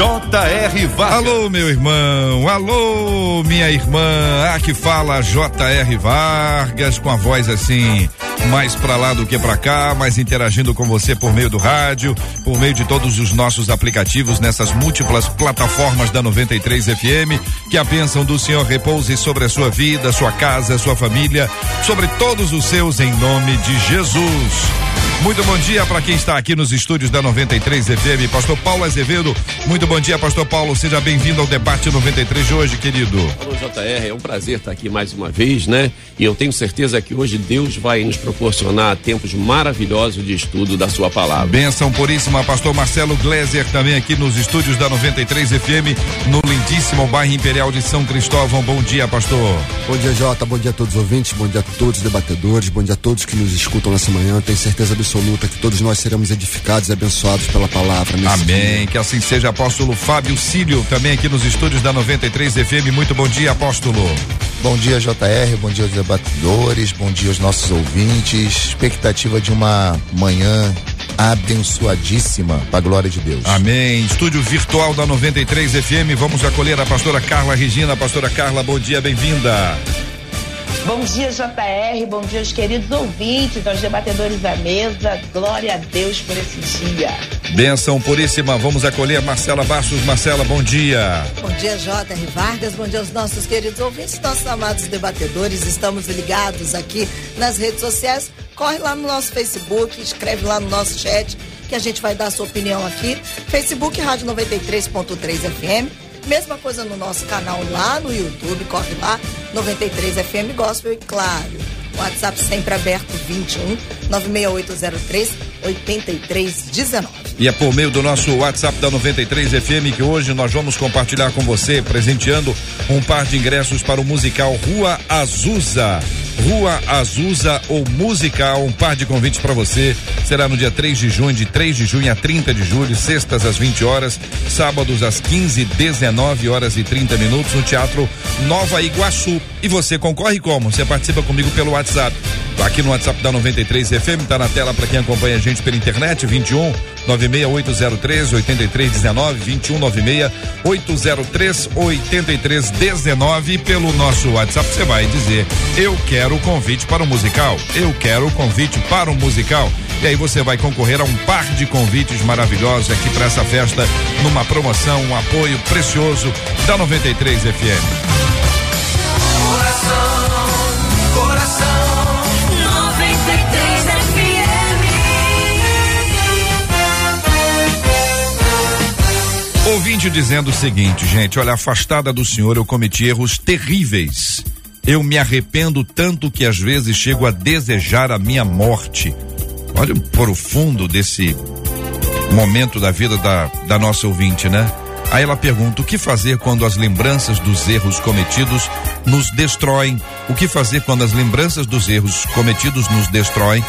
J.R. Vargas. Alô, meu irmão, alô, minha irmã. Aqui fala J.R. Vargas com a voz assim mais para lá do que para cá, mas interagindo com você por meio do rádio, por meio de todos os nossos aplicativos nessas múltiplas plataformas da 93 FM. Que a bênção do Senhor repouse sobre a sua vida, sua casa, sua família, sobre todos os seus em nome de Jesus. Muito bom dia para quem está aqui nos estúdios da 93 FM. Pastor Paulo Azevedo. Muito bom dia, Pastor Paulo. Seja bem-vindo ao debate 93 de hoje, querido. Alô, JR. É um prazer estar aqui mais uma vez, né? E eu tenho certeza que hoje Deus vai nos proporcionar tempos maravilhosos de estudo da Sua palavra. Benção puríssima, Pastor Marcelo Gleiser, também aqui nos estúdios da 93 FM, no lindíssimo bairro Imperial de São Cristóvão. Bom dia, Pastor. Bom dia, Jota. Bom dia a todos os ouvintes. Bom dia a todos os debatedores. Bom dia a todos que nos escutam nessa manhã. Tenho certeza absoluta absoluta que todos nós seremos edificados e abençoados pela palavra. Amém. Dia. Que assim seja, apóstolo Fábio Cílio, também aqui nos estúdios da 93 FM. Muito bom dia, apóstolo. Bom dia, JR. Bom dia aos debatedores. Bom dia aos nossos ouvintes. Expectativa de uma manhã abençoadíssima para a glória de Deus. Amém. Estúdio virtual da 93 FM. Vamos acolher a pastora Carla Regina. Pastora Carla, bom dia, bem-vinda. Bom dia, JR. Bom dia, os queridos ouvintes, aos debatedores da mesa. Glória a Deus por esse dia. Benção puríssima. Vamos acolher Marcela Bastos. Marcela, bom dia. Bom dia, J.R. Vargas. Bom dia aos nossos queridos ouvintes, nossos amados debatedores. Estamos ligados aqui nas redes sociais. Corre lá no nosso Facebook, escreve lá no nosso chat que a gente vai dar a sua opinião aqui. Facebook Rádio 93.3 FM Mesma coisa no nosso canal lá no YouTube, corre lá, 93 FM Gospel e claro, WhatsApp sempre aberto 21 96803 8319. E é por meio do nosso WhatsApp da 93 FM que hoje nós vamos compartilhar com você, presenteando um par de ingressos para o musical Rua Azusa. Rua Azusa ou Musical, um par de convites para você. Será no dia 3 de junho, de 3 de junho a 30 de julho, sextas às 20 horas, sábados às 15, 19 horas e 30 minutos no Teatro Nova Iguaçu. E você concorre como? Você participa comigo pelo WhatsApp. Aqui no WhatsApp da 93 FM, tá na tela para quem acompanha a gente pela internet, 21 96803 8319, 21 96 803 8319. Pelo nosso WhatsApp, você vai dizer: Eu quero o convite para o musical. Eu quero o convite para o musical. E aí você vai concorrer a um par de convites maravilhosos aqui para essa festa, numa promoção, um apoio precioso da 93 FM. Ouvinte dizendo o seguinte, gente, olha, afastada do Senhor eu cometi erros terríveis. Eu me arrependo tanto que às vezes chego a desejar a minha morte. Olha o profundo desse momento da vida da, da nossa ouvinte, né? Aí ela pergunta: o que fazer quando as lembranças dos erros cometidos nos destroem? O que fazer quando as lembranças dos erros cometidos nos destroem?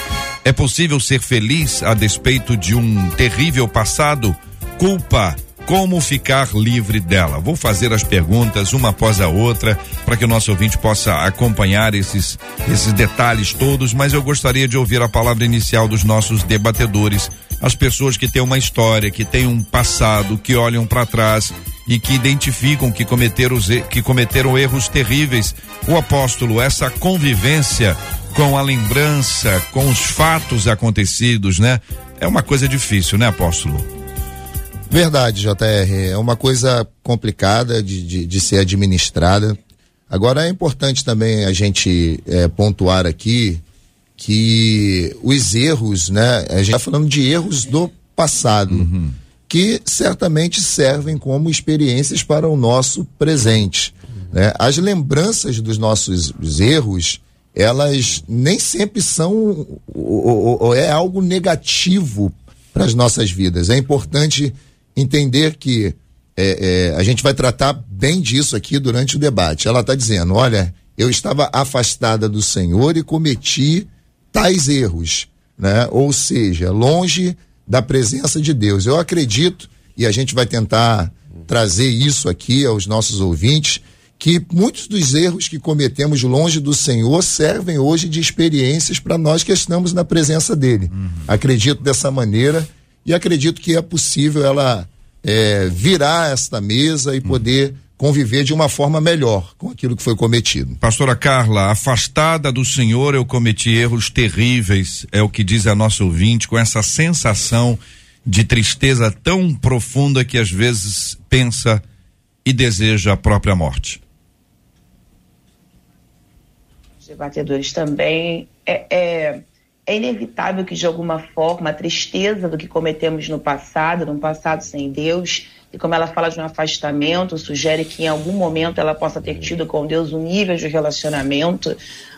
É possível ser feliz a despeito de um terrível passado? Culpa como ficar livre dela? Vou fazer as perguntas uma após a outra para que o nosso ouvinte possa acompanhar esses, esses detalhes todos, mas eu gostaria de ouvir a palavra inicial dos nossos debatedores, as pessoas que têm uma história, que têm um passado, que olham para trás e que identificam que cometeram, que cometeram erros terríveis. O apóstolo, essa convivência com a lembrança, com os fatos acontecidos, né? É uma coisa difícil, né, apóstolo? Verdade, JR. É uma coisa complicada de, de, de ser administrada. Agora é importante também a gente é, pontuar aqui que os erros, né? A gente está falando de erros do passado, uhum. que certamente servem como experiências para o nosso presente. Né? As lembranças dos nossos erros, elas nem sempre são ou, ou é algo negativo para as nossas vidas. É importante entender que é, é, a gente vai tratar bem disso aqui durante o debate. Ela está dizendo: olha, eu estava afastada do Senhor e cometi tais erros. né? Ou seja, longe da presença de Deus. Eu acredito, e a gente vai tentar trazer isso aqui aos nossos ouvintes, que muitos dos erros que cometemos longe do Senhor servem hoje de experiências para nós que estamos na presença dele. Uhum. Acredito dessa maneira e acredito que é possível ela é, virar esta mesa e uhum. poder conviver de uma forma melhor com aquilo que foi cometido. Pastora Carla, afastada do Senhor eu cometi erros terríveis, é o que diz a nossa ouvinte, com essa sensação de tristeza tão profunda que às vezes pensa e deseja a própria morte. Os debatedores também é, é, é inevitável que de alguma forma a tristeza do que cometemos no passado, num passado sem Deus, e como ela fala de um afastamento, sugere que em algum momento ela possa ter tido com Deus um nível de relacionamento,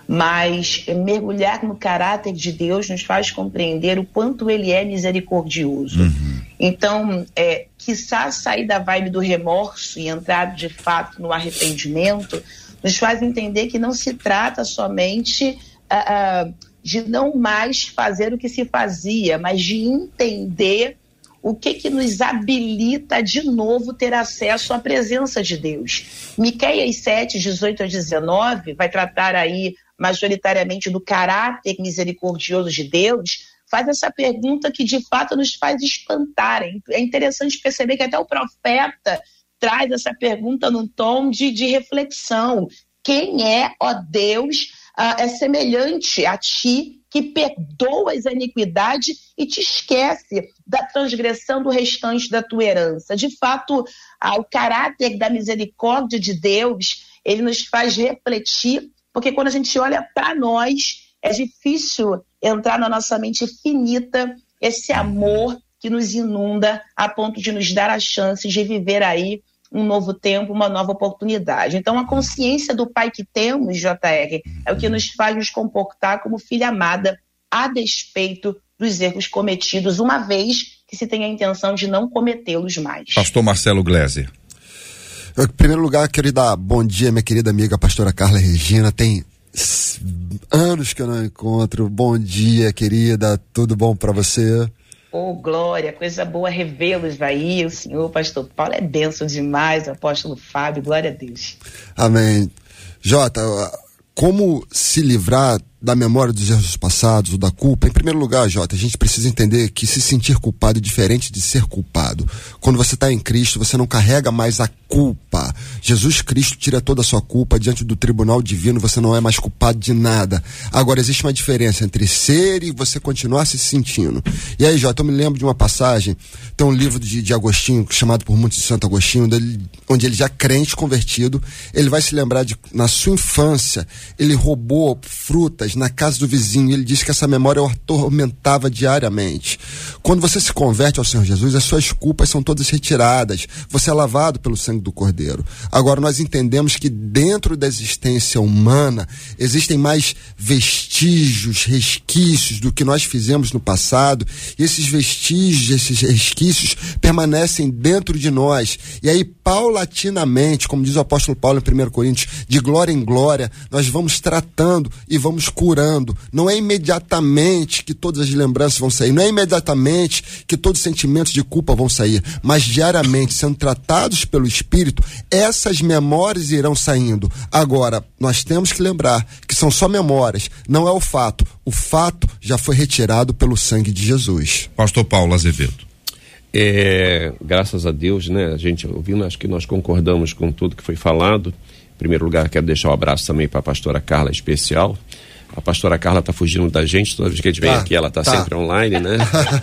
mas mergulhar no caráter de Deus nos faz compreender o quanto ele é misericordioso. Uhum. Então, é, quiçá sair da vibe do remorso e entrar de fato no arrependimento, nos faz entender que não se trata somente uh, uh, de não mais fazer o que se fazia, mas de entender o que que nos habilita de novo ter acesso à presença de Deus. Miqueias 7, 18 a 19 vai tratar aí majoritariamente do caráter misericordioso de Deus, faz essa pergunta que de fato nos faz espantar. É interessante perceber que até o profeta traz essa pergunta num tom de, de reflexão. Quem é, ó Deus, uh, é semelhante a ti que perdoa as iniquidades e te esquece da transgressão do restante da tua herança. De fato, ah, o caráter da misericórdia de Deus, ele nos faz refletir, porque quando a gente olha para nós, é difícil entrar na nossa mente finita esse amor que nos inunda a ponto de nos dar a chance de viver aí um novo tempo, uma nova oportunidade. Então, a consciência do pai que temos, JR, é o que nos faz nos comportar como filha amada, a despeito dos erros cometidos, uma vez que se tem a intenção de não cometê-los mais. Pastor Marcelo Gleiser. em primeiro lugar, quero dar bom dia, minha querida amiga pastora Carla Regina. Tem anos que eu não encontro. Bom dia, querida. Tudo bom para você? Oh, glória, coisa boa revê-los aí. O senhor, pastor Paulo, é benção demais, o apóstolo Fábio, glória a Deus. Amém. Jota, como se livrar da memória dos erros passados, ou da culpa, em primeiro lugar, Jota, a gente precisa entender que se sentir culpado é diferente de ser culpado. Quando você está em Cristo, você não carrega mais a culpa. Jesus Cristo tira toda a sua culpa diante do tribunal divino, você não é mais culpado de nada. Agora, existe uma diferença entre ser e você continuar se sentindo. E aí, Jota, eu me lembro de uma passagem, tem um livro de, de Agostinho, chamado por muitos de Santo Agostinho, onde ele, onde ele já crente, convertido, ele vai se lembrar de, na sua infância, ele roubou frutas na casa do vizinho. Ele disse que essa memória o atormentava diariamente. Quando você se converte ao Senhor Jesus, as suas culpas são todas retiradas. Você é lavado pelo sangue do Cordeiro. Agora nós entendemos que dentro da existência humana existem mais vestígios, resquícios do que nós fizemos no passado. E esses vestígios, esses resquícios permanecem dentro de nós. E aí, paulatinamente, como diz o apóstolo Paulo em 1 Coríntios, de glória em glória, nós vamos tratando e vamos curando. Não é imediatamente que todas as lembranças vão sair, não é imediatamente que todos os sentimentos de culpa vão sair, mas diariamente, sendo tratados pelo Espírito, essas memórias irão saindo. Agora, nós temos que lembrar que são só memórias, não é o fato. O fato já foi retirado pelo sangue de Jesus. Pastor Paulo Azevedo. É, graças a Deus, né? A gente ouvindo, acho que nós concordamos com tudo que foi falado. Em primeiro lugar, quero deixar um abraço também para a pastora Carla especial. A pastora Carla está fugindo da gente, toda vez que a gente vem tá, aqui, ela está tá. sempre online, né?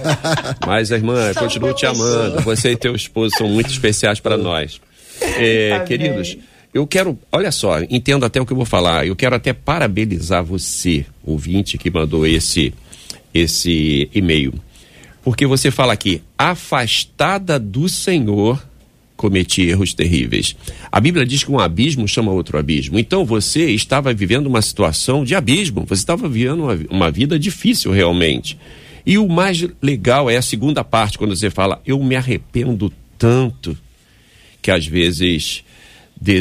Mas irmã, continuo te amando. Você e teu esposo são muito especiais para nós. É, tá queridos, eu quero, olha só, entendo até o que eu vou falar. Eu quero até parabenizar você, ouvinte, que mandou esse, esse e-mail. Porque você fala aqui, afastada do Senhor cometi erros terríveis. A Bíblia diz que um abismo chama outro abismo. Então você estava vivendo uma situação de abismo, você estava vivendo uma, uma vida difícil realmente. E o mais legal é a segunda parte, quando você fala, eu me arrependo tanto, que às vezes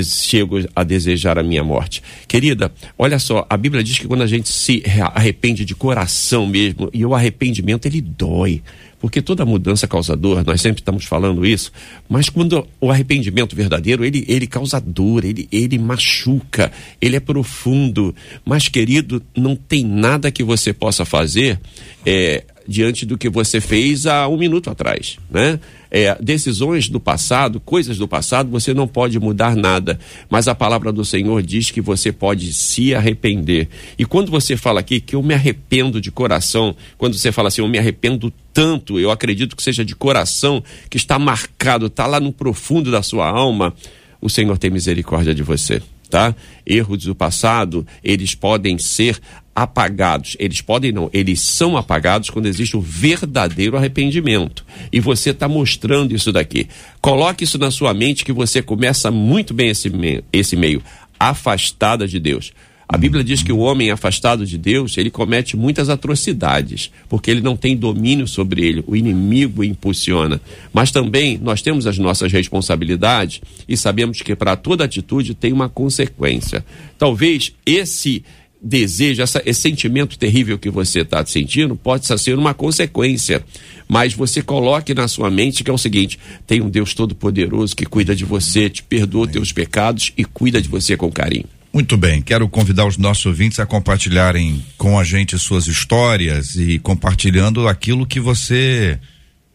chego a desejar a minha morte. Querida, olha só, a Bíblia diz que quando a gente se arrepende de coração mesmo, e o arrependimento ele dói, porque toda mudança causa dor, nós sempre estamos falando isso, mas quando o arrependimento verdadeiro, ele, ele causa dor, ele, ele machuca, ele é profundo. Mas, querido, não tem nada que você possa fazer é, diante do que você fez há um minuto atrás, né? é, decisões do passado, coisas do passado, você não pode mudar nada. Mas a palavra do Senhor diz que você pode se arrepender. E quando você fala aqui que eu me arrependo de coração, quando você fala assim, eu me arrependo tanto, eu acredito que seja de coração, que está marcado, está lá no profundo da sua alma, o Senhor tem misericórdia de você tá? Erros do passado, eles podem ser apagados. Eles podem não, eles são apagados quando existe o verdadeiro arrependimento. E você está mostrando isso daqui. Coloque isso na sua mente que você começa muito bem esse esse meio afastada de Deus. A Bíblia diz que o homem afastado de Deus, ele comete muitas atrocidades, porque ele não tem domínio sobre ele, o inimigo impulsiona. Mas também nós temos as nossas responsabilidades e sabemos que para toda atitude tem uma consequência. Talvez esse desejo, essa, esse sentimento terrível que você está sentindo, pode ser uma consequência. Mas você coloque na sua mente que é o seguinte: tem um Deus Todo-Poderoso que cuida de você, te perdoa os teus pecados e cuida de você com carinho. Muito bem, quero convidar os nossos ouvintes a compartilharem com a gente suas histórias e compartilhando aquilo que você,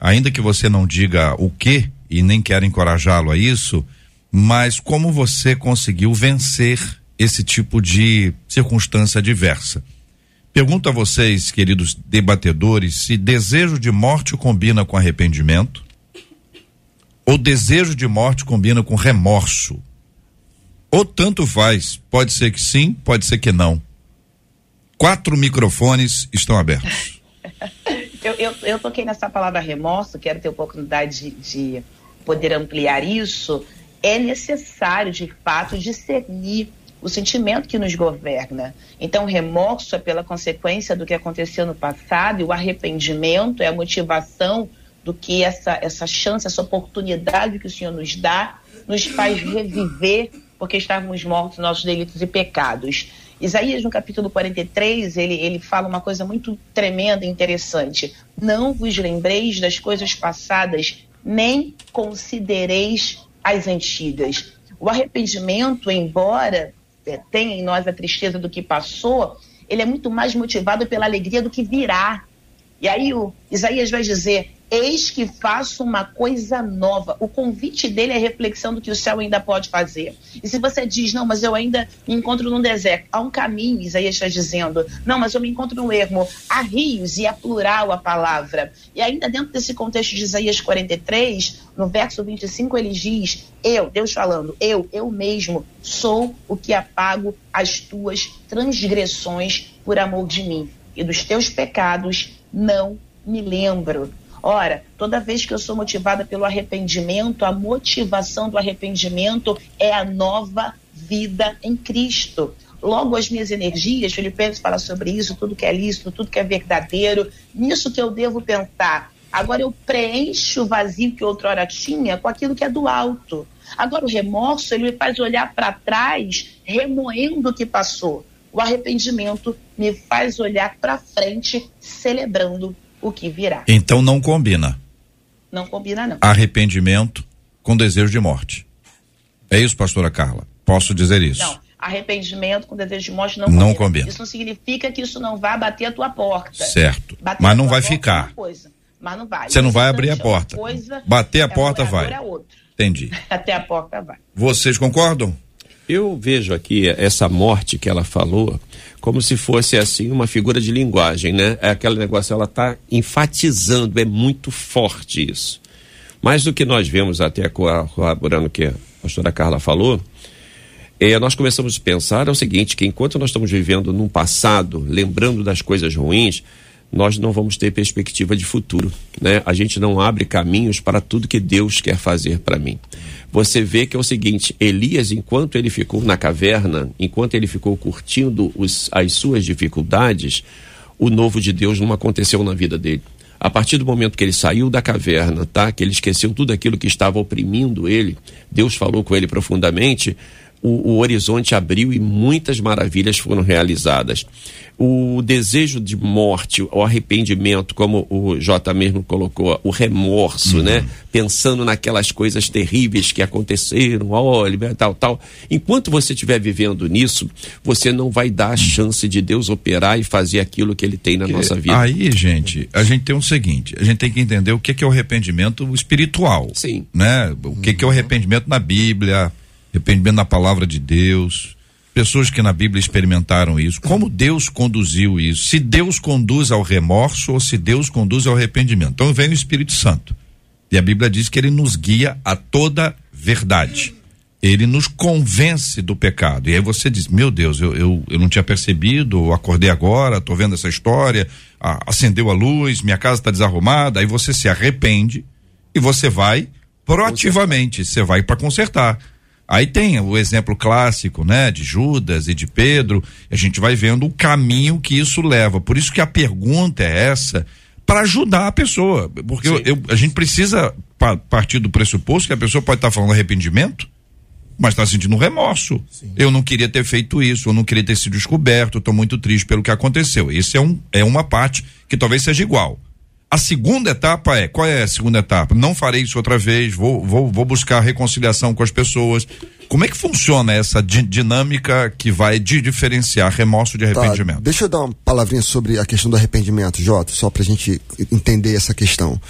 ainda que você não diga o que e nem quero encorajá-lo a isso, mas como você conseguiu vencer esse tipo de circunstância adversa. Pergunto a vocês, queridos debatedores, se desejo de morte combina com arrependimento ou desejo de morte combina com remorso. Ou tanto faz, pode ser que sim, pode ser que não. Quatro microfones estão abertos. eu, eu, eu, toquei nessa palavra remorso, quero ter oportunidade de, de poder ampliar isso. É necessário, de fato, discernir o sentimento que nos governa. Então, remorso é pela consequência do que aconteceu no passado, e o arrependimento é a motivação do que essa, essa chance, essa oportunidade que o Senhor nos dá, nos faz reviver porque estávamos mortos nossos delitos e pecados. Isaías, no capítulo 43, ele, ele fala uma coisa muito tremenda e interessante. Não vos lembreis das coisas passadas, nem considereis as antigas. O arrependimento, embora é, tenha em nós a tristeza do que passou, ele é muito mais motivado pela alegria do que virá. E aí o Isaías vai dizer: Eis que faço uma coisa nova. O convite dele é reflexão do que o céu ainda pode fazer. E se você diz, não, mas eu ainda me encontro num deserto, há um caminho, Isaías está dizendo, não, mas eu me encontro no ermo, há rios e é plural a palavra. E ainda dentro desse contexto de Isaías 43, no verso 25, ele diz: Eu, Deus falando, eu, eu mesmo, sou o que apago as tuas transgressões por amor de mim, e dos teus pecados não me lembro. Ora, toda vez que eu sou motivada pelo arrependimento, a motivação do arrependimento é a nova vida em Cristo. Logo, as minhas energias, Filipenses fala sobre isso, tudo que é lícito, tudo que é verdadeiro, nisso que eu devo pensar. Agora eu preencho o vazio que outrora tinha com aquilo que é do alto. Agora o remorso, ele me faz olhar para trás, remoendo o que passou. O arrependimento me faz olhar para frente, celebrando o que virá. Então não combina. Não combina, não. Arrependimento com desejo de morte. É isso, pastora Carla? Posso dizer isso? Não. Arrependimento com desejo de morte não, não combina. combina. Isso não significa que isso não vai bater a tua porta. Certo. Bater Mas não vai ficar. É coisa, mas não vai. Você não vai abrir a porta. Coisa, bater a é porta vai. É outro. Entendi. Até a porta vai. Vocês concordam? Eu vejo aqui essa morte que ela falou como se fosse assim uma figura de linguagem, né? É aquele negócio, ela está enfatizando, é muito forte isso. Mais do que nós vemos até corroborando o que a pastora Carla falou, é, nós começamos a pensar é o seguinte, que enquanto nós estamos vivendo num passado, lembrando das coisas ruins, nós não vamos ter perspectiva de futuro, né? A gente não abre caminhos para tudo que Deus quer fazer para mim você vê que é o seguinte: Elias, enquanto ele ficou na caverna, enquanto ele ficou curtindo os, as suas dificuldades, o novo de Deus não aconteceu na vida dele. A partir do momento que ele saiu da caverna, tá? Que ele esqueceu tudo aquilo que estava oprimindo ele, Deus falou com ele profundamente, o, o, horizonte abriu e muitas maravilhas foram realizadas. O desejo de morte, o arrependimento, como o Jota mesmo colocou, o remorso, né? uhum. né? Pensando naquelas coisas terríveis que aconteceram, olha, tal, tal. Enquanto você estiver vivendo nisso, você não vai dar a chance de Deus operar e fazer aquilo que ele tem na nossa vida. Aí, gente, a gente tem o um seguinte: a gente tem que entender o que é o arrependimento espiritual. Sim. Né? O que é o arrependimento na Bíblia arrependimento na palavra de Deus, pessoas que na Bíblia experimentaram isso, como Deus conduziu isso, se Deus conduz ao remorso ou se Deus conduz ao arrependimento. Então vem o Espírito Santo. E a Bíblia diz que ele nos guia a toda verdade. Ele nos convence do pecado. E aí você diz: Meu Deus, eu, eu, eu não tinha percebido, acordei agora, estou vendo essa história, acendeu a luz, minha casa está desarrumada. Aí você se arrepende e você vai proativamente, você vai para consertar. Aí tem o exemplo clássico, né, de Judas e de Pedro. A gente vai vendo o caminho que isso leva. Por isso que a pergunta é essa, para ajudar a pessoa, porque eu, eu, a gente precisa pa partir do pressuposto que a pessoa pode estar tá falando arrependimento, mas está sentindo remorso. Sim. Eu não queria ter feito isso, eu não queria ter sido descoberto, estou muito triste pelo que aconteceu. Esse é um é uma parte que talvez seja igual. A segunda etapa é, qual é a segunda etapa? Não farei isso outra vez, vou, vou, vou buscar reconciliação com as pessoas. Como é que funciona essa di dinâmica que vai de diferenciar remorso de tá, arrependimento? Tá, deixa eu dar uma palavrinha sobre a questão do arrependimento, Jota, só para a gente entender essa questão.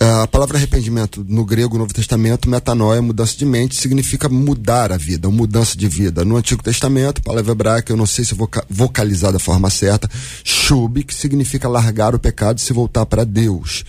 Uh, a palavra arrependimento no grego Novo Testamento, metanoia, mudança de mente, significa mudar a vida, mudança de vida. No Antigo Testamento, palavra hebraica, eu não sei se voca vocalizar da forma certa, shub, que significa largar o pecado e se voltar para Deus.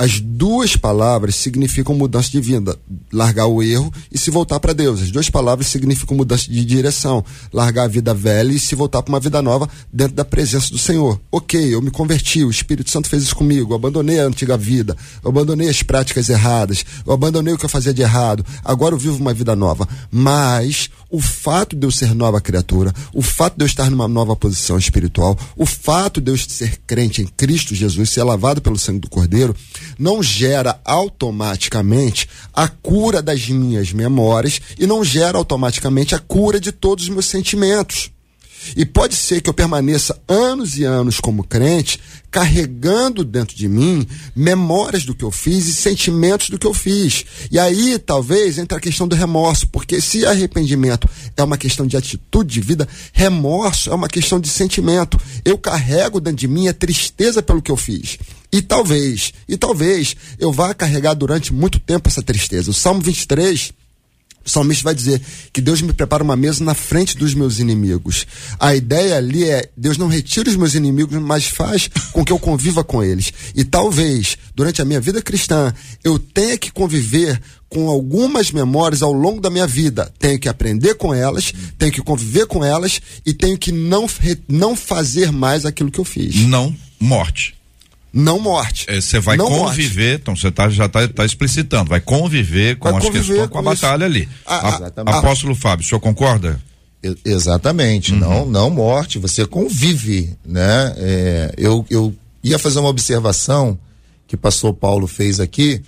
As duas palavras significam mudança de vida, largar o erro e se voltar para Deus. As duas palavras significam mudança de direção, largar a vida velha e se voltar para uma vida nova dentro da presença do Senhor. Ok, eu me converti, o Espírito Santo fez isso comigo, eu abandonei a antiga vida, eu abandonei as práticas erradas, eu abandonei o que eu fazia de errado, agora eu vivo uma vida nova. Mas o fato de eu ser nova criatura, o fato de eu estar numa nova posição espiritual, o fato de eu ser crente em Cristo Jesus, ser lavado pelo sangue do Cordeiro, não gera automaticamente a cura das minhas memórias e não gera automaticamente a cura de todos os meus sentimentos. E pode ser que eu permaneça anos e anos como crente, carregando dentro de mim memórias do que eu fiz e sentimentos do que eu fiz. E aí, talvez, entra a questão do remorso, porque se arrependimento é uma questão de atitude de vida, remorso é uma questão de sentimento. Eu carrego dentro de mim a tristeza pelo que eu fiz. E talvez, e talvez eu vá carregar durante muito tempo essa tristeza. O Salmo 23 o salmista vai dizer que Deus me prepara uma mesa na frente dos meus inimigos. A ideia ali é: Deus não retira os meus inimigos, mas faz com que eu conviva com eles. E talvez, durante a minha vida cristã, eu tenha que conviver com algumas memórias ao longo da minha vida. Tenho que aprender com elas, tenho que conviver com elas e tenho que não, não fazer mais aquilo que eu fiz. Não morte. Não morte. Você é, vai não conviver, morte. então você tá, já está tá explicitando, vai conviver com vai as conviver questões, com, com a batalha ali. A, a, Apóstolo Fábio, o senhor concorda? Exatamente, uhum. não, não morte, você convive, né? É, eu, eu ia fazer uma observação que o pastor Paulo fez aqui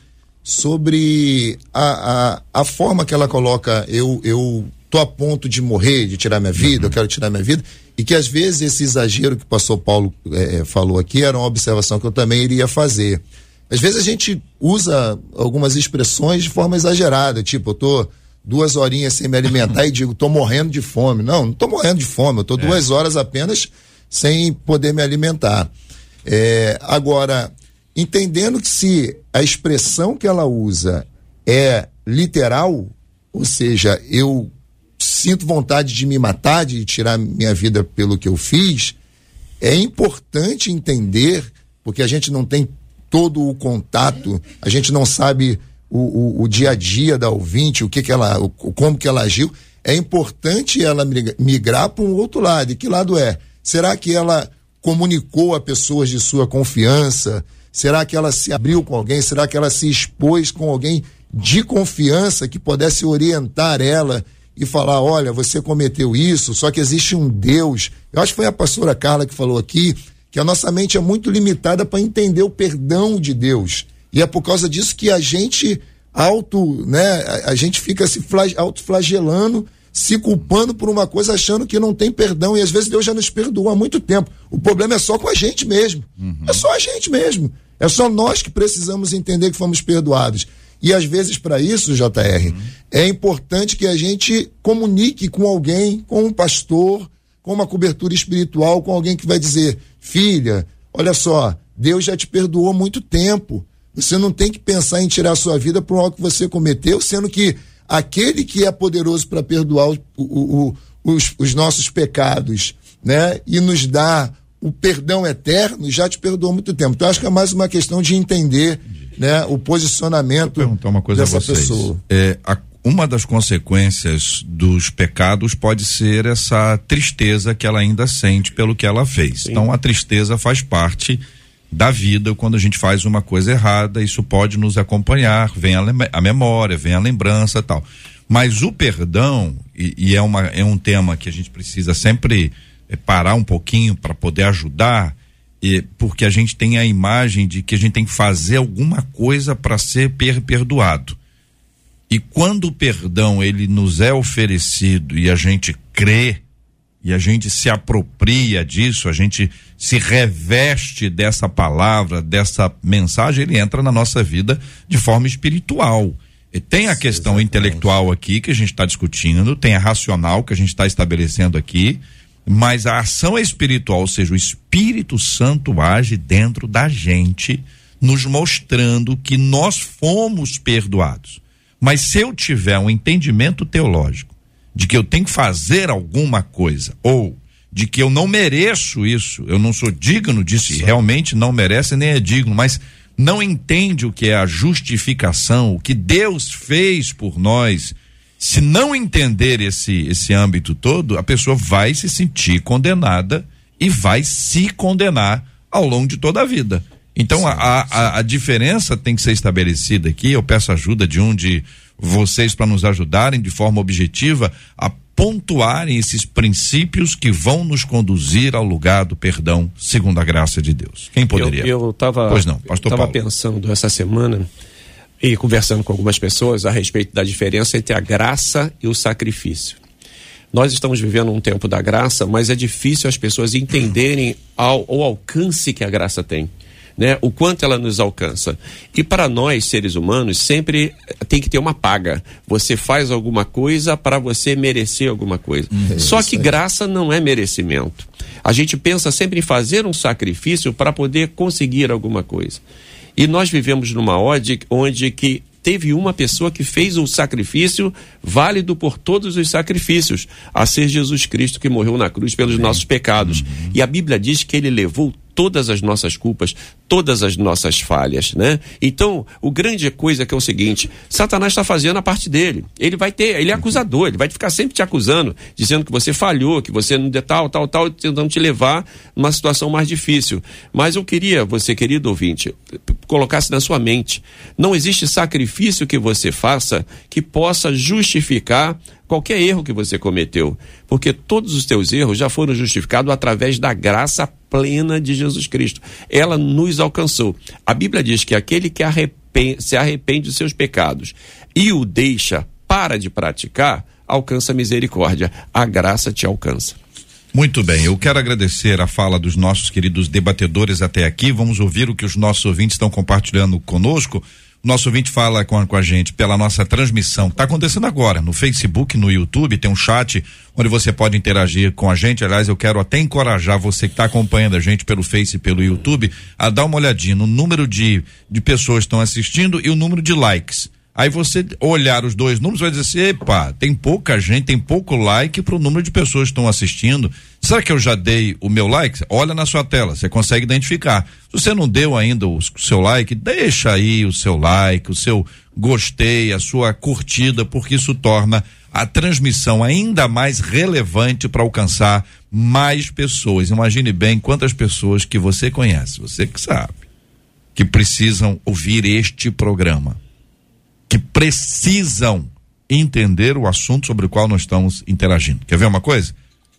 sobre a, a, a forma que ela coloca, eu, eu tô a ponto de morrer, de tirar minha vida, uhum. eu quero tirar minha vida, e que às vezes esse exagero que o pastor Paulo é, falou aqui era uma observação que eu também iria fazer. Às vezes a gente usa algumas expressões de forma exagerada, tipo, eu tô duas horinhas sem me alimentar e digo, tô morrendo de fome. Não, não tô morrendo de fome, eu tô é. duas horas apenas sem poder me alimentar. É, agora, entendendo que se a expressão que ela usa é literal, ou seja, eu sinto vontade de me matar, de tirar minha vida pelo que eu fiz, é importante entender, porque a gente não tem todo o contato, a gente não sabe o, o, o dia a dia da ouvinte, o que, que ela, o, como que ela agiu. É importante ela migrar para um outro lado. E que lado é? Será que ela comunicou a pessoas de sua confiança? Será que ela se abriu com alguém? Será que ela se expôs com alguém de confiança que pudesse orientar ela e falar: olha, você cometeu isso, só que existe um Deus. Eu acho que foi a pastora Carla que falou aqui que a nossa mente é muito limitada para entender o perdão de Deus. E é por causa disso que a gente auto, né, a, a gente fica se flag, autoflagelando, se culpando por uma coisa achando que não tem perdão e às vezes Deus já nos perdoou há muito tempo. O problema é só com a gente mesmo. Uhum. É só a gente mesmo. É só nós que precisamos entender que fomos perdoados. E às vezes, para isso, JR, uhum. É importante que a gente comunique com alguém, com um pastor, com uma cobertura espiritual, com alguém que vai dizer: filha, olha só, Deus já te perdoou há muito tempo. Você não tem que pensar em tirar a sua vida por algo que você cometeu, sendo que aquele que é poderoso para perdoar o, o, o, os, os nossos pecados, né, e nos dá o perdão eterno, já te perdoou há muito tempo. Então, acho que é mais uma questão de entender né, o posicionamento perguntar uma coisa dessa a vocês. pessoa. É, a, uma das consequências dos pecados pode ser essa tristeza que ela ainda sente pelo que ela fez. Sim. Então a tristeza faz parte da vida quando a gente faz uma coisa errada, isso pode nos acompanhar, vem a, a memória, vem a lembrança tal. Mas o perdão, e, e, é, uma, é um tema que a gente precisa sempre é, parar um pouquinho para poder ajudar, e, porque a gente tem a imagem de que a gente tem que fazer alguma coisa para ser per perdoado. E quando o perdão ele nos é oferecido e a gente crê e a gente se apropria disso, a gente se reveste dessa palavra, dessa mensagem, ele entra na nossa vida de forma espiritual. E tem a questão Exatamente. intelectual aqui que a gente está discutindo, tem a racional que a gente está estabelecendo aqui, mas a ação espiritual, ou seja, o Espírito Santo age dentro da gente, nos mostrando que nós fomos perdoados. Mas se eu tiver um entendimento teológico de que eu tenho que fazer alguma coisa, ou de que eu não mereço isso, eu não sou digno disso, e realmente não merece nem é digno, mas não entende o que é a justificação, o que Deus fez por nós se não entender esse, esse âmbito todo, a pessoa vai se sentir condenada e vai se condenar ao longo de toda a vida. Então, a, a, a, diferença tem que ser estabelecida aqui. Eu peço ajuda de um de vocês para nos ajudarem de forma objetiva a pontuarem esses princípios que vão nos conduzir ao lugar do perdão, segundo a graça de Deus. Quem poderia? Eu estava pois não, pastor Paulo. pensando essa semana e conversando com algumas pessoas a respeito da diferença entre a graça e o sacrifício. Nós estamos vivendo um tempo da graça, mas é difícil as pessoas entenderem ao, o alcance que a graça tem. Né? O quanto ela nos alcança. E para nós, seres humanos, sempre tem que ter uma paga. Você faz alguma coisa para você merecer alguma coisa. Hum, Só que graça não é merecimento. A gente pensa sempre em fazer um sacrifício para poder conseguir alguma coisa. E nós vivemos numa onde, onde que teve uma pessoa que fez o sacrifício válido por todos os sacrifícios, a ser Jesus Cristo que morreu na cruz pelos nossos pecados. Uhum. E a Bíblia diz que ele levou todas as nossas culpas, todas as nossas falhas, né? Então, o grande coisa que é o seguinte, Satanás está fazendo a parte dele. Ele vai ter, ele é acusador, ele vai ficar sempre te acusando, dizendo que você falhou, que você não de tal, tal, tal, tentando te levar numa situação mais difícil. Mas eu queria, você querido ouvinte, colocasse na sua mente, não existe sacrifício que você faça que possa justificar qualquer erro que você cometeu, porque todos os teus erros já foram justificados através da graça plena de Jesus Cristo. Ela nos alcançou. A Bíblia diz que aquele que arrepende, se arrepende dos seus pecados e o deixa para de praticar, alcança misericórdia. A graça te alcança. Muito bem, eu quero agradecer a fala dos nossos queridos debatedores até aqui. Vamos ouvir o que os nossos ouvintes estão compartilhando conosco. Nosso ouvinte fala com, com a gente pela nossa transmissão. Está acontecendo agora no Facebook, no YouTube, tem um chat onde você pode interagir com a gente. Aliás, eu quero até encorajar você que está acompanhando a gente pelo Face e pelo YouTube a dar uma olhadinha no número de, de pessoas que estão assistindo e o número de likes. Aí você olhar os dois números vai dizer assim, epa, tem pouca gente, tem pouco like para o número de pessoas que estão assistindo. Será que eu já dei o meu like? Olha na sua tela, você consegue identificar. Se você não deu ainda o seu like, deixa aí o seu like, o seu gostei, a sua curtida, porque isso torna a transmissão ainda mais relevante para alcançar mais pessoas. Imagine bem quantas pessoas que você conhece, você que sabe, que precisam ouvir este programa que precisam entender o assunto sobre o qual nós estamos interagindo. Quer ver uma coisa?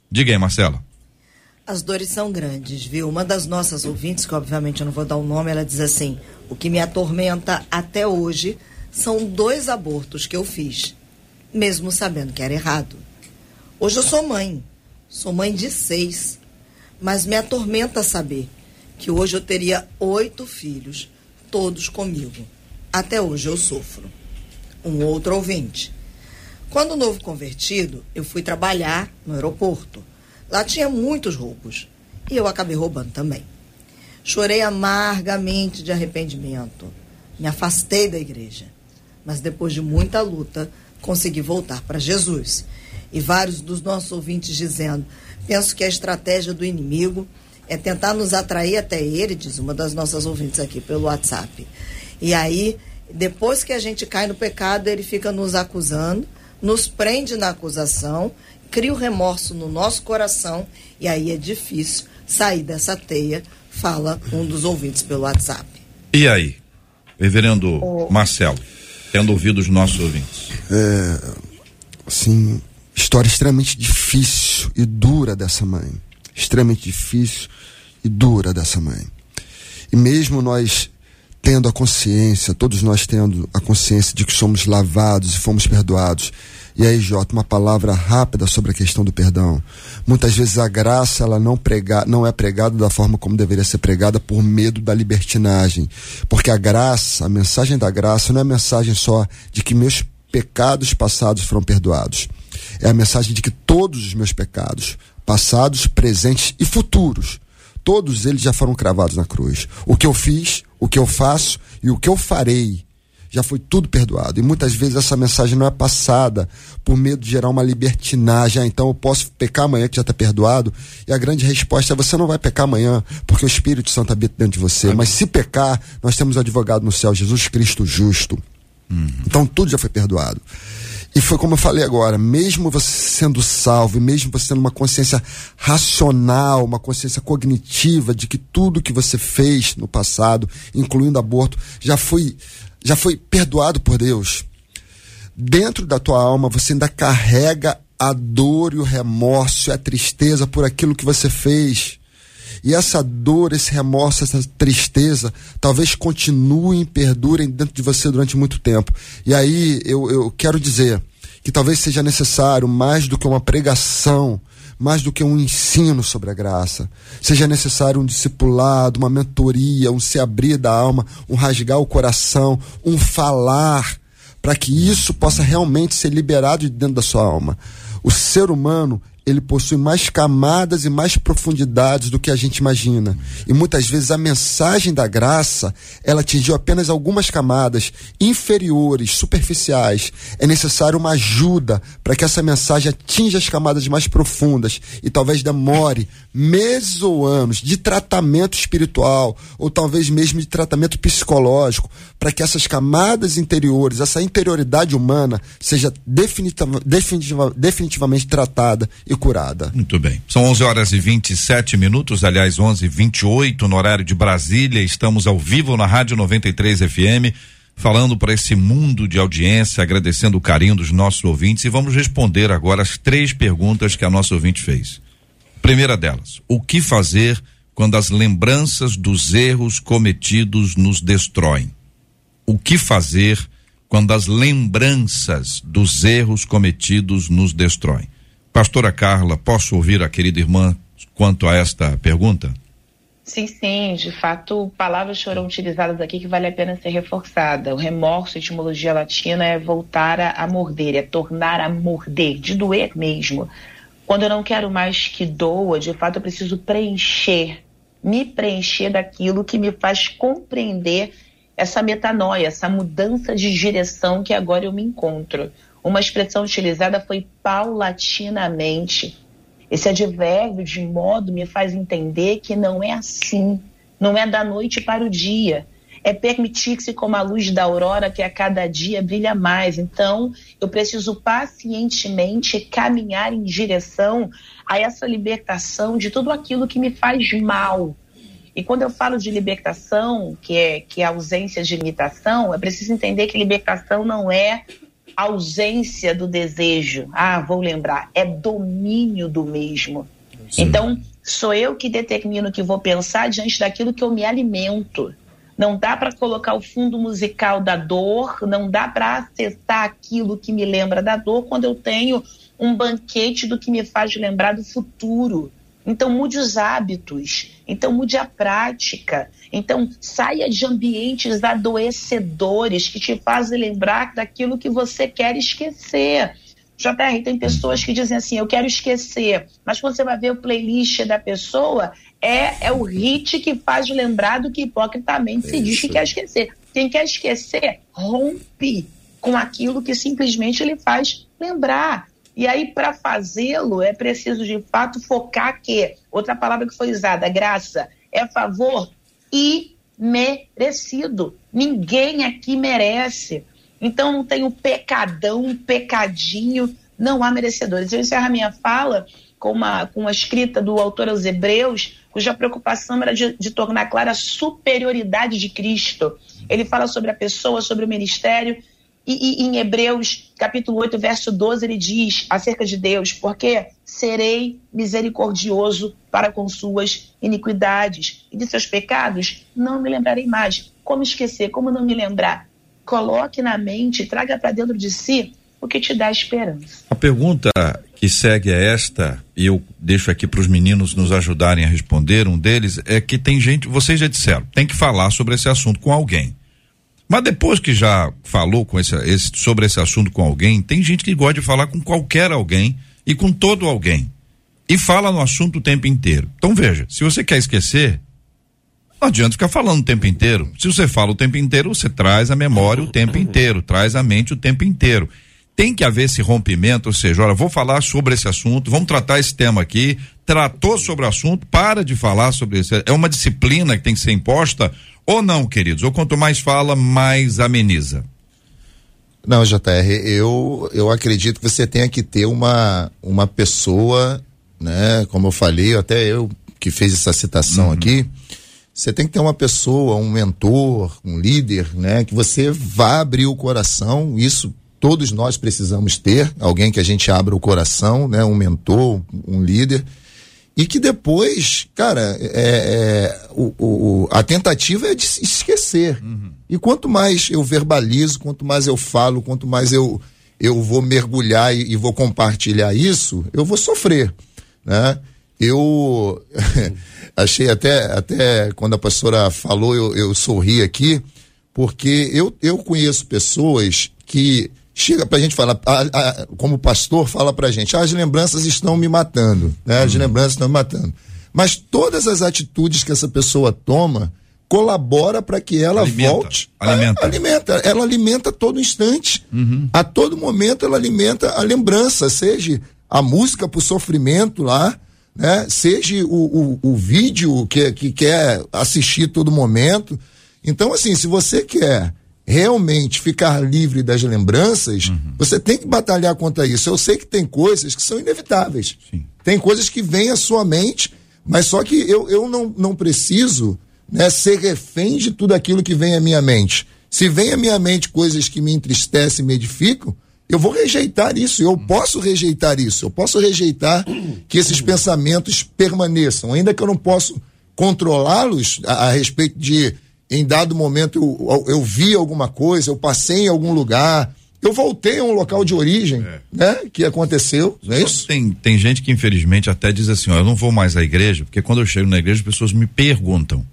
Diga aí, Marcela. As dores são grandes, viu? Uma das nossas ouvintes, que obviamente eu não vou dar o nome, ela diz assim: o que me atormenta até hoje são dois abortos que eu fiz, mesmo sabendo que era errado. Hoje eu sou mãe, sou mãe de seis, mas me atormenta saber que hoje eu teria oito filhos, todos comigo. Até hoje eu sofro. Um outro ouvinte. Quando novo convertido, eu fui trabalhar no aeroporto. Lá tinha muitos roubos e eu acabei roubando também. Chorei amargamente de arrependimento. Me afastei da igreja. Mas depois de muita luta, consegui voltar para Jesus. E vários dos nossos ouvintes dizendo: penso que a estratégia do inimigo é tentar nos atrair até ele, diz uma das nossas ouvintes aqui pelo WhatsApp. E aí, depois que a gente cai no pecado, ele fica nos acusando, nos prende na acusação, cria o remorso no nosso coração e aí é difícil sair dessa teia, fala um dos ouvintes pelo WhatsApp. E aí, reverendo oh. Marcelo, tendo ouvido os nossos ouvintes? É, assim, história extremamente difícil e dura dessa mãe. Extremamente difícil e dura dessa mãe. E mesmo nós tendo a consciência, todos nós tendo a consciência de que somos lavados e fomos perdoados. E aí, Jota, uma palavra rápida sobre a questão do perdão. Muitas vezes a graça ela não, prega, não é pregada da forma como deveria ser pregada por medo da libertinagem. Porque a graça, a mensagem da graça, não é a mensagem só de que meus pecados passados foram perdoados. É a mensagem de que todos os meus pecados, passados, presentes e futuros, todos eles já foram cravados na cruz. O que eu fiz, o que eu faço e o que eu farei já foi tudo perdoado. E muitas vezes essa mensagem não é passada por medo de gerar uma libertinagem. Ah, então eu posso pecar amanhã que já está perdoado. E a grande resposta é: você não vai pecar amanhã, porque o Espírito Santo habita dentro de você. Amém. Mas se pecar, nós temos um advogado no céu, Jesus Cristo justo. Uhum. Então tudo já foi perdoado. E foi como eu falei agora, mesmo você sendo salvo, mesmo você tendo uma consciência racional, uma consciência cognitiva de que tudo que você fez no passado, incluindo aborto, já foi, já foi perdoado por Deus. Dentro da tua alma você ainda carrega a dor e o remorso e a tristeza por aquilo que você fez. E essa dor, esse remorso, essa tristeza, talvez continuem, perdurem dentro de você durante muito tempo. E aí eu, eu quero dizer que talvez seja necessário mais do que uma pregação, mais do que um ensino sobre a graça. Seja necessário um discipulado, uma mentoria, um se abrir da alma, um rasgar o coração, um falar, para que isso possa realmente ser liberado de dentro da sua alma. O ser humano, ele possui mais camadas e mais profundidades do que a gente imagina. E muitas vezes a mensagem da graça, ela atingiu apenas algumas camadas inferiores, superficiais. É necessário uma ajuda para que essa mensagem atinja as camadas mais profundas e talvez demore meses ou anos de tratamento espiritual ou talvez mesmo de tratamento psicológico para que essas camadas interiores, essa interioridade humana seja definitiva, definitiva, definitivamente tratada e curada. Muito bem. São 11 horas e 27 minutos, aliás, 11 e 28 no horário de Brasília. Estamos ao vivo na Rádio 93 FM, falando para esse mundo de audiência, agradecendo o carinho dos nossos ouvintes e vamos responder agora as três perguntas que a nossa ouvinte fez. Primeira delas, o que fazer quando as lembranças dos erros cometidos nos destroem? O que fazer quando as lembranças dos erros cometidos nos destroem? Pastora Carla, posso ouvir a querida irmã quanto a esta pergunta? Sim, sim, de fato, palavras foram utilizadas aqui que vale a pena ser reforçada. O remorso, etimologia latina, é voltar a, morder, é tornar a morder, de doer mesmo. Quando eu não quero mais que doa, de fato eu preciso preencher, me preencher daquilo que me faz compreender essa metanoia, essa mudança de direção que agora eu me encontro. Uma expressão utilizada foi paulatinamente. Esse advérbio de modo me faz entender que não é assim, não é da noite para o dia é permitir-se como a luz da aurora que a cada dia brilha mais. Então, eu preciso pacientemente caminhar em direção a essa libertação de tudo aquilo que me faz mal. E quando eu falo de libertação, que é, que é ausência de limitação, é preciso entender que libertação não é ausência do desejo. Ah, vou lembrar, é domínio do mesmo. Sim. Então, Sou eu que determino o que vou pensar diante daquilo que eu me alimento. Não dá para colocar o fundo musical da dor, não dá para acessar aquilo que me lembra da dor quando eu tenho um banquete do que me faz lembrar do futuro. Então mude os hábitos, então mude a prática, então saia de ambientes adoecedores que te fazem lembrar daquilo que você quer esquecer. JR, tem pessoas que dizem assim, eu quero esquecer, mas quando você vai ver o playlist da pessoa, é, é o hit que faz lembrar do que hipocritamente se diz que quer esquecer. Quem quer esquecer, rompe com aquilo que simplesmente ele faz lembrar. E aí, para fazê-lo, é preciso de fato focar que, outra palavra que foi usada, graça, é favor imerecido. Ninguém aqui merece. Então não tem um pecadão, um pecadinho, não há merecedores. Eu encerro a minha fala com uma, com uma escrita do autor aos Hebreus, cuja preocupação era de, de tornar clara a superioridade de Cristo. Ele fala sobre a pessoa, sobre o ministério, e, e, em Hebreus, capítulo 8, verso 12, ele diz acerca de Deus: Porque serei misericordioso para com suas iniquidades, e de seus pecados não me lembrarei mais. Como esquecer? Como não me lembrar? Coloque na mente, traga para dentro de si o que te dá esperança. A pergunta que segue é esta, e eu deixo aqui para os meninos nos ajudarem a responder. Um deles é que tem gente, vocês já disseram, tem que falar sobre esse assunto com alguém. Mas depois que já falou com esse, esse, sobre esse assunto com alguém, tem gente que gosta de falar com qualquer alguém e com todo alguém. E fala no assunto o tempo inteiro. Então veja, se você quer esquecer, não adianta ficar falando o tempo inteiro. Se você fala o tempo inteiro, você traz a memória o tempo inteiro, traz a mente o tempo inteiro. Tem que haver esse rompimento, ou seja, olha, vou falar sobre esse assunto, vamos tratar esse tema aqui, tratou sobre o assunto, para de falar sobre isso. É uma disciplina que tem que ser imposta ou não, queridos? Ou quanto mais fala, mais ameniza? Não, JR, eu, eu acredito que você tenha que ter uma, uma pessoa, né? Como eu falei, até eu que fez essa citação uhum. aqui, você tem que ter uma pessoa, um mentor, um líder, né? Que você vá abrir o coração, isso todos nós precisamos ter, alguém que a gente abra o coração, né? Um mentor, um líder e que depois, cara, é, é o, o, a tentativa é de se esquecer. Uhum. E quanto mais eu verbalizo, quanto mais eu falo, quanto mais eu, eu vou mergulhar e, e vou compartilhar isso, eu vou sofrer, né? Eu achei até, até quando a pastora falou, eu, eu sorri aqui, porque eu, eu conheço pessoas que chega para a gente falar, a, a, como pastor, fala para a gente, ah, as lembranças estão me matando, né? As uhum. lembranças estão me matando. Mas todas as atitudes que essa pessoa toma colabora para que ela alimenta, volte. Alimenta. A, alimenta. Ela alimenta todo instante. Uhum. A todo momento ela alimenta a lembrança, seja a música para o sofrimento lá, né? Seja o, o, o vídeo que, que quer assistir todo momento. Então, assim, se você quer realmente ficar livre das lembranças, uhum. você tem que batalhar contra isso. Eu sei que tem coisas que são inevitáveis. Sim. Tem coisas que vêm à sua mente, mas só que eu, eu não, não preciso né, ser refém de tudo aquilo que vem à minha mente. Se vem à minha mente coisas que me entristecem, me edificam, eu vou rejeitar isso, eu uhum. posso rejeitar isso, eu posso rejeitar que esses pensamentos permaneçam, ainda que eu não possa controlá-los a, a respeito de em dado momento eu, eu, vi alguma coisa, eu passei em algum lugar, eu voltei a um local de origem, é. né? Que aconteceu, não é isso? Tem, tem gente que infelizmente até diz assim, ó, eu não vou mais à igreja, porque quando eu chego na igreja as pessoas me perguntam.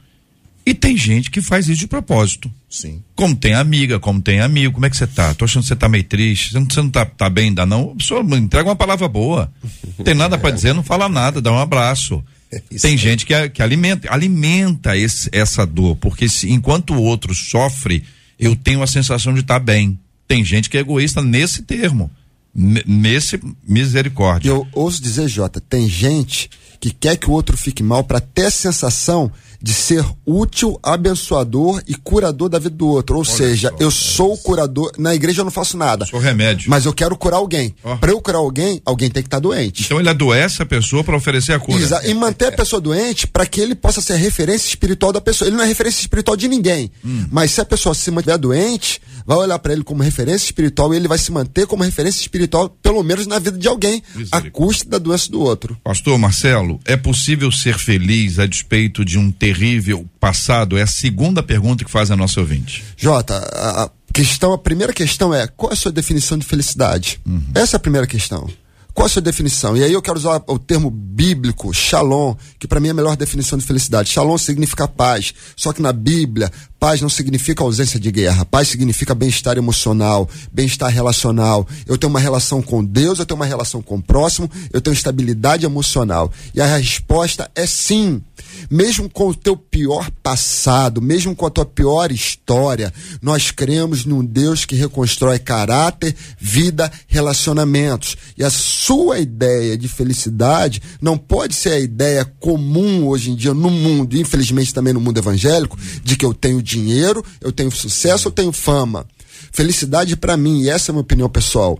E tem gente que faz isso de propósito. Sim. Como tem amiga, como tem amigo, como é que você tá? Tô achando que você tá meio triste, você não, você não tá, tá bem ainda não? A pessoa entrega uma palavra boa. Não tem nada para dizer, não fala nada, dá um abraço. Tem gente que, que alimenta, alimenta esse, essa dor, porque se, enquanto o outro sofre, eu tenho a sensação de estar tá bem. Tem gente que é egoísta nesse termo, nesse misericórdia. Eu ouço dizer, Jota, tem gente que quer que o outro fique mal para ter a sensação de ser útil, abençoador e curador da vida do outro. Ou Olha seja, só, eu sou o curador. Na igreja eu não faço nada. Sou remédio. Mas eu quero curar alguém. Ó. Para eu curar alguém, alguém tem que estar doente. Então ele adoece a pessoa para oferecer a cura. Exa- e manter a pessoa doente para que ele possa ser a referência espiritual da pessoa. Ele não é referência espiritual de ninguém. Hum. Mas se a pessoa se mantiver doente, vai olhar para ele como referência espiritual e ele vai se manter como referência espiritual, pelo menos na vida de alguém, à custa da doença do outro. Pastor Marcelo, é possível ser feliz a despeito de um terrível passado? É a segunda pergunta que faz a nossa ouvinte. Jota, a, questão, a primeira questão é qual é a sua definição de felicidade? Uhum. Essa é a primeira questão. Qual a sua definição? E aí eu quero usar o termo bíblico, shalom, que para mim é a melhor definição de felicidade. Shalom significa paz. Só que na Bíblia, paz não significa ausência de guerra. Paz significa bem-estar emocional, bem-estar relacional. Eu tenho uma relação com Deus, eu tenho uma relação com o próximo, eu tenho estabilidade emocional. E a resposta é sim. Mesmo com o teu pior passado, mesmo com a tua pior história, nós cremos num Deus que reconstrói caráter, vida, relacionamentos. E a sua ideia de felicidade não pode ser a ideia comum hoje em dia no mundo, infelizmente também no mundo evangélico, de que eu tenho dinheiro, eu tenho sucesso, eu tenho fama. Felicidade para mim, e essa é a minha opinião pessoal,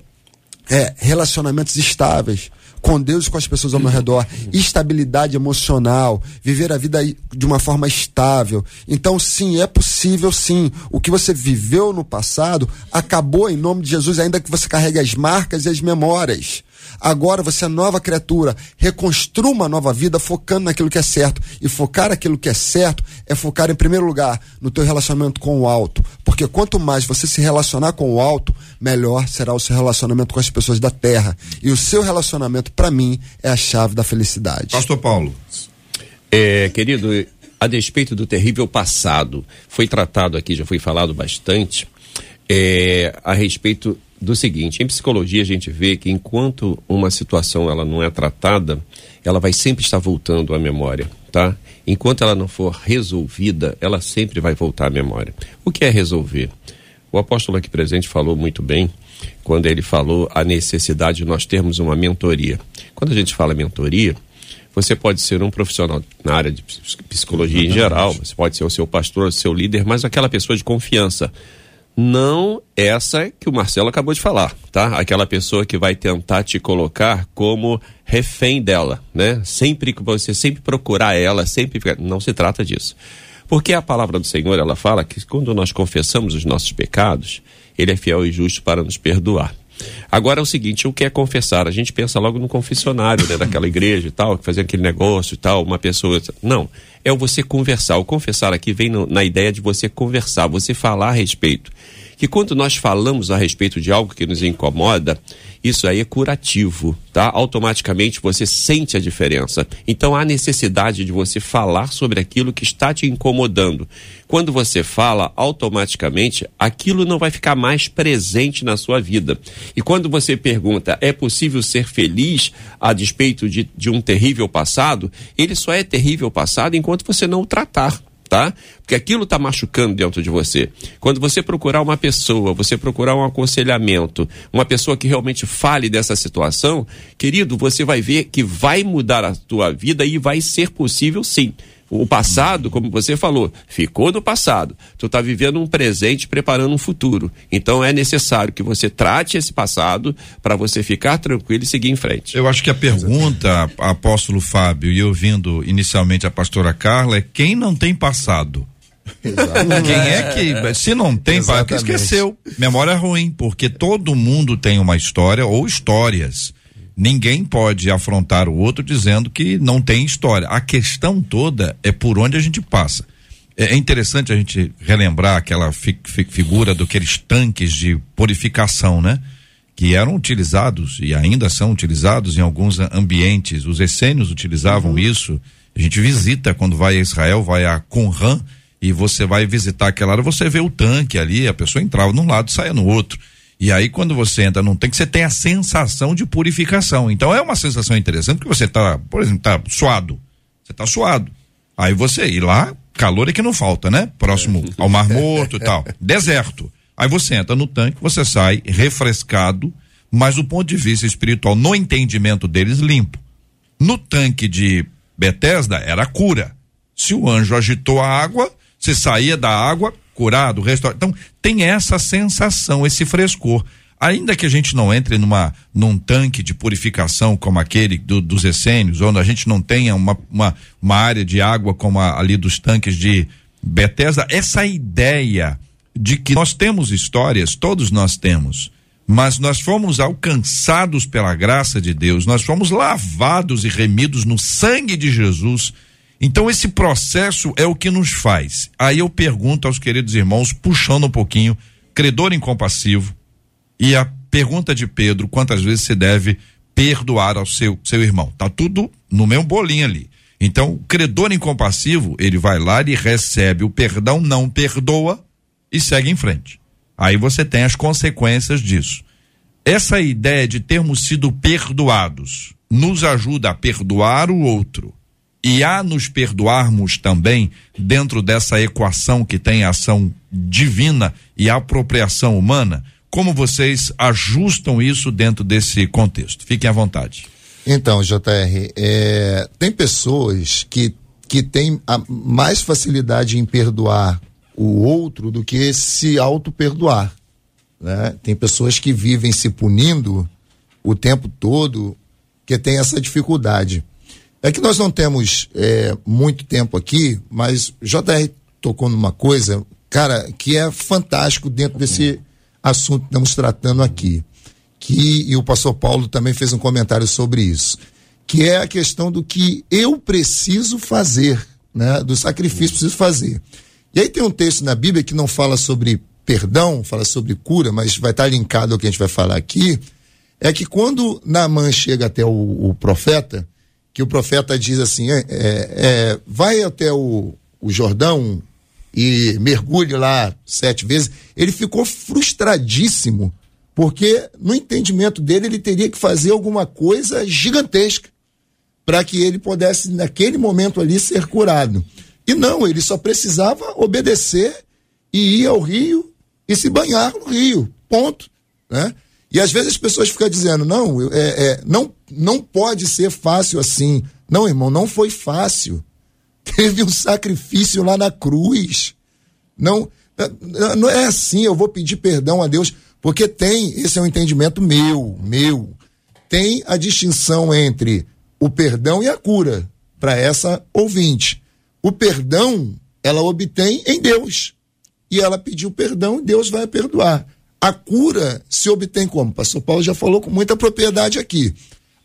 é relacionamentos estáveis com Deus e com as pessoas ao meu redor, estabilidade emocional, viver a vida de uma forma estável. Então, sim, é possível, sim. O que você viveu no passado acabou em nome de Jesus, ainda que você carregue as marcas e as memórias. Agora você é nova criatura. Reconstrua uma nova vida focando naquilo que é certo. E focar aquilo que é certo é focar, em primeiro lugar, no teu relacionamento com o alto. Porque quanto mais você se relacionar com o alto, melhor será o seu relacionamento com as pessoas da terra. E o seu relacionamento, para mim, é a chave da felicidade. Pastor Paulo. É, querido, a despeito do terrível passado, foi tratado aqui, já foi falado bastante, é, a respeito do seguinte, em psicologia a gente vê que enquanto uma situação ela não é tratada, ela vai sempre estar voltando à memória, tá? Enquanto ela não for resolvida, ela sempre vai voltar à memória. O que é resolver? O apóstolo aqui presente falou muito bem quando ele falou a necessidade de nós termos uma mentoria. Quando a gente fala mentoria, você pode ser um profissional na área de ps- psicologia em geral, você pode ser o seu pastor, o seu líder, mas aquela pessoa de confiança. Não essa que o Marcelo acabou de falar, tá? Aquela pessoa que vai tentar te colocar como refém dela, né? Sempre que você sempre procurar ela, sempre não se trata disso. Porque a palavra do Senhor, ela fala que quando nós confessamos os nossos pecados, ele é fiel e justo para nos perdoar. Agora é o seguinte, o que é confessar? A gente pensa logo no confessionário, né, daquela igreja e tal, que fazia aquele negócio e tal, uma pessoa. Não, é você conversar. O confessar aqui vem no- na ideia de você conversar, você falar a respeito. Que quando nós falamos a respeito de algo que nos incomoda, isso aí é curativo, tá? Automaticamente você sente a diferença. Então há necessidade de você falar sobre aquilo que está te incomodando. Quando você fala, automaticamente aquilo não vai ficar mais presente na sua vida. E quando você pergunta, é possível ser feliz a despeito de, de um terrível passado? Ele só é terrível passado enquanto você não o tratar tá? Porque aquilo está machucando dentro de você. Quando você procurar uma pessoa, você procurar um aconselhamento, uma pessoa que realmente fale dessa situação, querido, você vai ver que vai mudar a tua vida e vai ser possível sim. O passado, como você falou, ficou no passado. Tu está vivendo um presente, preparando um futuro. Então é necessário que você trate esse passado para você ficar tranquilo e seguir em frente. Eu acho que a pergunta, apóstolo Fábio, e ouvindo inicialmente a pastora Carla, é quem não tem passado? Quem é que, se não tem, passado, Exatamente. esqueceu. Memória ruim, porque todo mundo tem uma história ou histórias. Ninguém pode afrontar o outro dizendo que não tem história. A questão toda é por onde a gente passa. É é interessante a gente relembrar aquela fi- fi- figura daqueles tanques de purificação, né? Que eram utilizados e ainda são utilizados em alguns ambientes. Os essênios utilizavam isso. A gente visita quando vai a Israel, vai a Qumran e você vai visitar aquela área, você vê o tanque ali, a pessoa entrava num lado e saia no outro. E aí, quando você entra num tanque, você tem a sensação de purificação. Então, é uma sensação interessante, porque você está, por exemplo, tá suado. Você está suado. Aí você, e lá, calor é que não falta, né? Próximo ao Mar Morto e tal. Deserto. Aí você entra no tanque, você sai refrescado, mas do ponto de vista espiritual, no entendimento deles, limpo. No tanque de Bethesda, era cura. Se o anjo agitou a água, você saía da água curado, restaurado. Então, tem essa sensação, esse frescor. Ainda que a gente não entre numa, num tanque de purificação como aquele do, dos essênios, onde a gente não tenha uma, uma, uma área de água como a, ali dos tanques de Bethesda, essa ideia de que nós temos histórias, todos nós temos, mas nós fomos alcançados pela graça de Deus, nós fomos lavados e remidos no sangue de Jesus. Então esse processo é o que nos faz. Aí eu pergunto aos queridos irmãos, puxando um pouquinho, credor incompassivo, e a pergunta de Pedro, quantas vezes se deve perdoar ao seu, seu irmão? Tá tudo no mesmo bolinho ali. Então, o credor incompassivo, ele vai lá e recebe o perdão, não perdoa e segue em frente. Aí você tem as consequências disso. Essa ideia de termos sido perdoados nos ajuda a perdoar o outro e a nos perdoarmos também dentro dessa equação que tem a ação divina e apropriação humana como vocês ajustam isso dentro desse contexto? Fiquem à vontade. Então, JR, é, tem pessoas que, que têm mais facilidade em perdoar o outro do que se auto-perdoar. Né? Tem pessoas que vivem se punindo o tempo todo, que tem essa dificuldade. É que nós não temos é, muito tempo aqui, mas JR tocou numa coisa, cara, que é fantástico dentro desse assunto que estamos tratando aqui, que e o pastor Paulo também fez um comentário sobre isso, que é a questão do que eu preciso fazer, né, do sacrifício que preciso fazer. E aí tem um texto na Bíblia que não fala sobre perdão, fala sobre cura, mas vai estar linkado ao que a gente vai falar aqui, é que quando Naamã chega até o, o profeta, que o profeta diz assim, é, é, é, vai até o, o Jordão, e mergulhe lá sete vezes, ele ficou frustradíssimo, porque no entendimento dele ele teria que fazer alguma coisa gigantesca para que ele pudesse, naquele momento ali, ser curado. E não, ele só precisava obedecer e ir ao rio e se banhar no rio. Ponto. Né? E às vezes as pessoas ficam dizendo, não, é, é, não, não pode ser fácil assim. Não, irmão, não foi fácil teve um sacrifício lá na cruz. Não, não é assim, eu vou pedir perdão a Deus, porque tem, esse é um entendimento meu, meu. Tem a distinção entre o perdão e a cura para essa ouvinte. O perdão ela obtém em Deus. E ela pediu perdão, Deus vai perdoar. A cura se obtém como? O pastor Paulo já falou com muita propriedade aqui.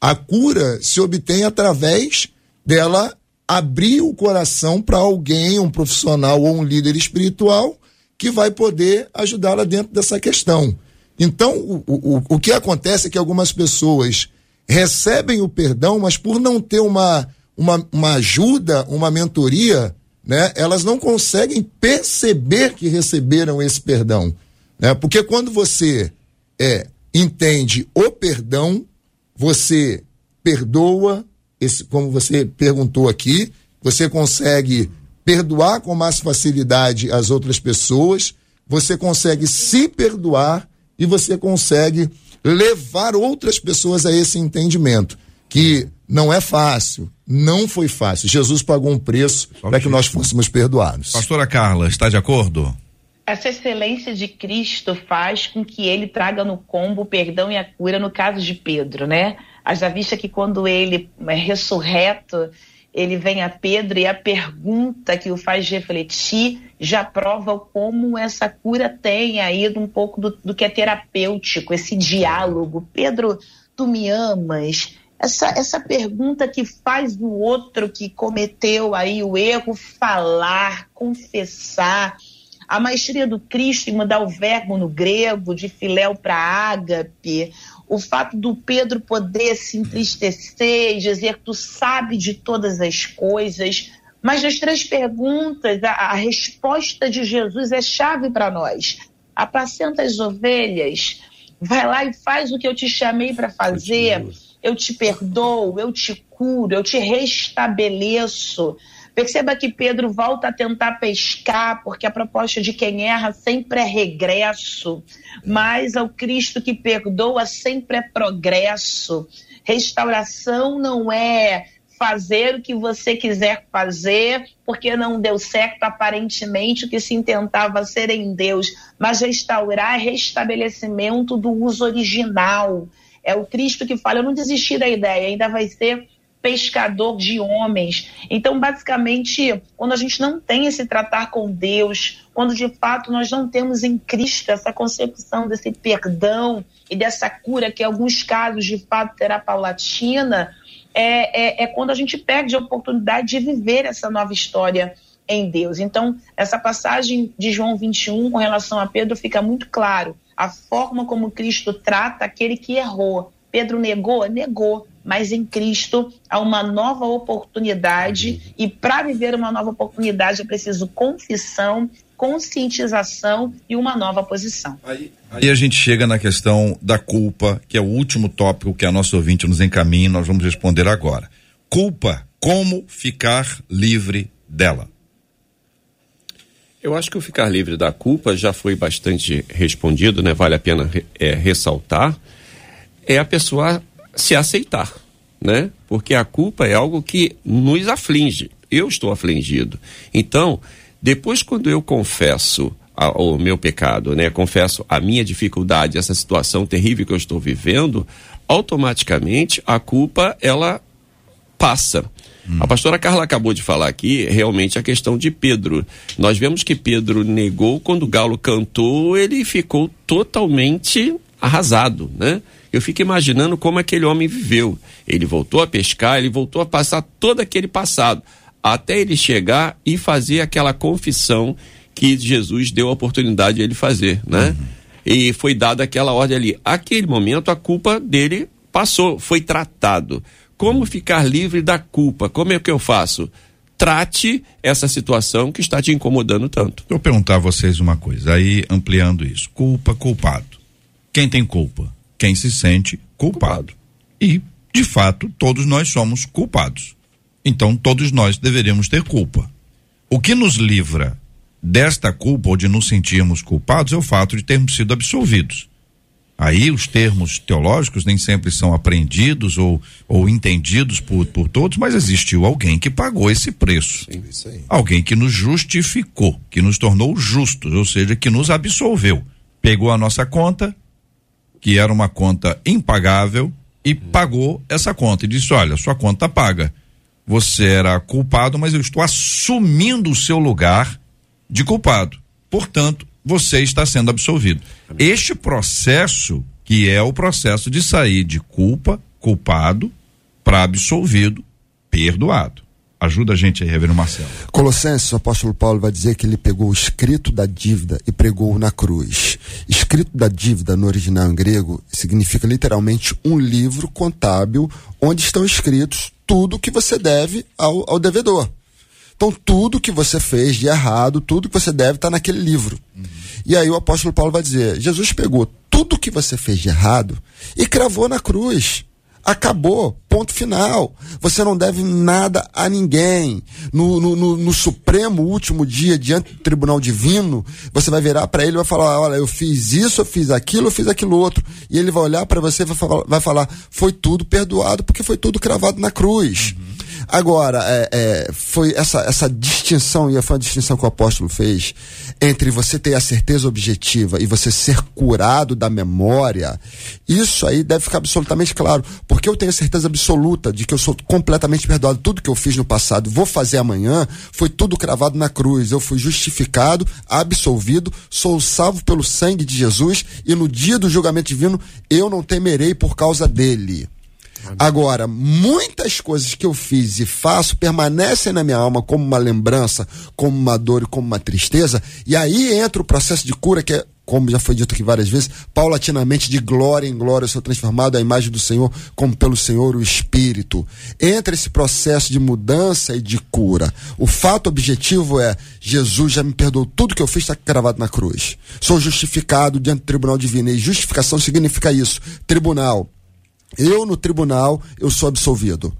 A cura se obtém através dela abrir o coração para alguém, um profissional ou um líder espiritual que vai poder ajudá-la dentro dessa questão. Então, o, o, o que acontece é que algumas pessoas recebem o perdão, mas por não ter uma, uma, uma ajuda, uma mentoria, né, elas não conseguem perceber que receberam esse perdão. Né? Porque quando você é, entende o perdão, você perdoa, esse, como você perguntou aqui, você consegue perdoar com mais facilidade as outras pessoas, você consegue se perdoar e você consegue levar outras pessoas a esse entendimento que não é fácil, não foi fácil. Jesus pagou um preço para que nós fôssemos perdoados. Pastora Carla, está de acordo? Essa excelência de Cristo faz com que ele traga no combo o perdão e a cura no caso de Pedro, né? Haja vista que quando ele é ressurreto, ele vem a Pedro e a pergunta que o faz refletir já prova como essa cura tem aí um pouco do, do que é terapêutico, esse diálogo. Pedro, tu me amas? Essa, essa pergunta que faz o outro que cometeu aí o erro falar, confessar. A maestria do Cristo em mudar o verbo no grego, de filéu para ágape, o fato do Pedro poder se entristecer e dizer que tu sabe de todas as coisas. Mas nas três perguntas, a, a resposta de Jesus é chave para nós. Apacenta as ovelhas, vai lá e faz o que eu te chamei para fazer. Eu te perdoo, eu te curo, eu te restabeleço. Perceba que Pedro volta a tentar pescar, porque a proposta de quem erra sempre é regresso, mas ao Cristo que perdoa sempre é progresso. Restauração não é fazer o que você quiser fazer, porque não deu certo aparentemente o que se intentava ser em Deus, mas restaurar é restabelecimento do uso original. É o Cristo que fala: eu não desisti da ideia, ainda vai ser pescador de homens. Então, basicamente, quando a gente não tem esse tratar com Deus, quando de fato nós não temos em Cristo essa concepção desse perdão e dessa cura, que em alguns casos de fato será paulatina, é, é, é quando a gente perde a oportunidade de viver essa nova história em Deus. Então, essa passagem de João 21 com relação a Pedro fica muito claro a forma como Cristo trata aquele que errou. Pedro negou? Negou mas em Cristo há uma nova oportunidade e para viver uma nova oportunidade é preciso confissão, conscientização e uma nova posição. Aí, aí, a gente chega na questão da culpa, que é o último tópico que a nossa ouvinte nos encaminha, nós vamos responder agora. Culpa, como ficar livre dela? Eu acho que o ficar livre da culpa já foi bastante respondido, né? Vale a pena é, ressaltar. É a pessoa se aceitar, né? Porque a culpa é algo que nos aflige. Eu estou afligido. Então, depois quando eu confesso a, o meu pecado, né? Confesso a minha dificuldade, essa situação terrível que eu estou vivendo, automaticamente a culpa ela passa. Hum. A pastora Carla acabou de falar aqui realmente a questão de Pedro. Nós vemos que Pedro negou quando o galo cantou, ele ficou totalmente arrasado, né? Eu fico imaginando como aquele homem viveu. Ele voltou a pescar, ele voltou a passar todo aquele passado, até ele chegar e fazer aquela confissão que Jesus deu a oportunidade de ele fazer, né? Uhum. E foi dada aquela ordem ali. Aquele momento a culpa dele passou, foi tratado. Como ficar livre da culpa? Como é que eu faço? Trate essa situação que está te incomodando tanto. Eu perguntar a vocês uma coisa, aí ampliando isso. Culpa, culpado. Quem tem culpa? Quem se sente culpado. E, de fato, todos nós somos culpados. Então, todos nós deveríamos ter culpa. O que nos livra desta culpa ou de nos sentirmos culpados é o fato de termos sido absolvidos. Aí os termos teológicos nem sempre são apreendidos ou, ou entendidos por, por todos, mas existiu alguém que pagou esse preço. Sim, alguém que nos justificou, que nos tornou justos, ou seja, que nos absolveu. Pegou a nossa conta, que era uma conta impagável e pagou essa conta e disse: Olha, sua conta paga. Você era culpado, mas eu estou assumindo o seu lugar de culpado. Portanto, você está sendo absolvido. Este processo, que é o processo de sair de culpa, culpado, para absolvido, perdoado. Ajuda a gente aí, Reverendo Marcelo. Colossenses, o apóstolo Paulo vai dizer que ele pegou o escrito da dívida e pregou na cruz. Escrito da dívida, no original em grego, significa literalmente um livro contábil onde estão escritos tudo que você deve ao, ao devedor. Então, tudo que você fez de errado, tudo que você deve, está naquele livro. Uhum. E aí o apóstolo Paulo vai dizer: Jesus pegou tudo que você fez de errado e cravou na cruz. Acabou, ponto final. Você não deve nada a ninguém. No, no, no, no Supremo, último dia, diante do Tribunal Divino, você vai virar para ele e vai falar: Olha, eu fiz isso, eu fiz aquilo, eu fiz aquilo outro. E ele vai olhar para você e vai falar, vai falar: Foi tudo perdoado, porque foi tudo cravado na cruz. Uhum. Agora, é, é, foi essa, essa distinção, e foi a distinção que o apóstolo fez, entre você ter a certeza objetiva e você ser curado da memória, isso aí deve ficar absolutamente claro. Porque eu tenho certeza absoluta de que eu sou completamente perdoado. Tudo que eu fiz no passado, vou fazer amanhã, foi tudo cravado na cruz. Eu fui justificado, absolvido, sou salvo pelo sangue de Jesus e no dia do julgamento divino eu não temerei por causa dele. Agora, muitas coisas que eu fiz e faço permanecem na minha alma como uma lembrança, como uma dor e como uma tristeza, e aí entra o processo de cura que é como já foi dito aqui várias vezes, paulatinamente de glória em glória eu sou transformado à imagem do Senhor, como pelo Senhor o Espírito. Entra esse processo de mudança e de cura. O fato objetivo é: Jesus já me perdoou tudo que eu fiz, está cravado na cruz. Sou justificado diante do tribunal divino. E justificação significa isso: tribunal eu no tribunal, eu sou absolvido.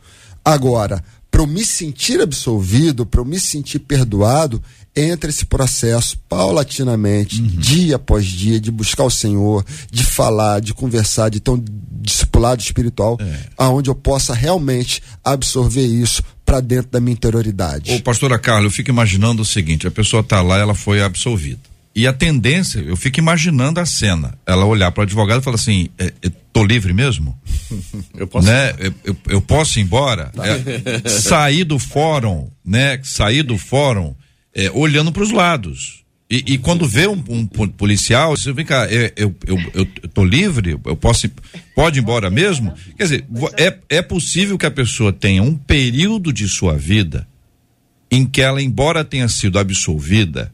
Agora, para eu me sentir absolvido, para eu me sentir perdoado, entre esse processo paulatinamente, uhum. dia após dia, de buscar o Senhor, de falar, de conversar, de ter um discipulado espiritual, é. aonde eu possa realmente absorver isso para dentro da minha interioridade. Ô, pastora Carla, eu fico imaginando o seguinte: a pessoa está lá, ela foi absolvida. E a tendência, eu fico imaginando a cena, ela olhar para o advogado e falar assim: é, é, tô livre mesmo? Eu posso, né? eu, eu, eu posso ir embora? Tá. É, sair do fórum, né? Sair do fórum é, olhando para os lados. E, e, quando vê um, um policial, você vem cá, eu, eu, eu, eu, tô livre, eu posso, pode ir embora mesmo? Quer dizer, é, é possível que a pessoa tenha um período de sua vida em que ela, embora tenha sido absolvida,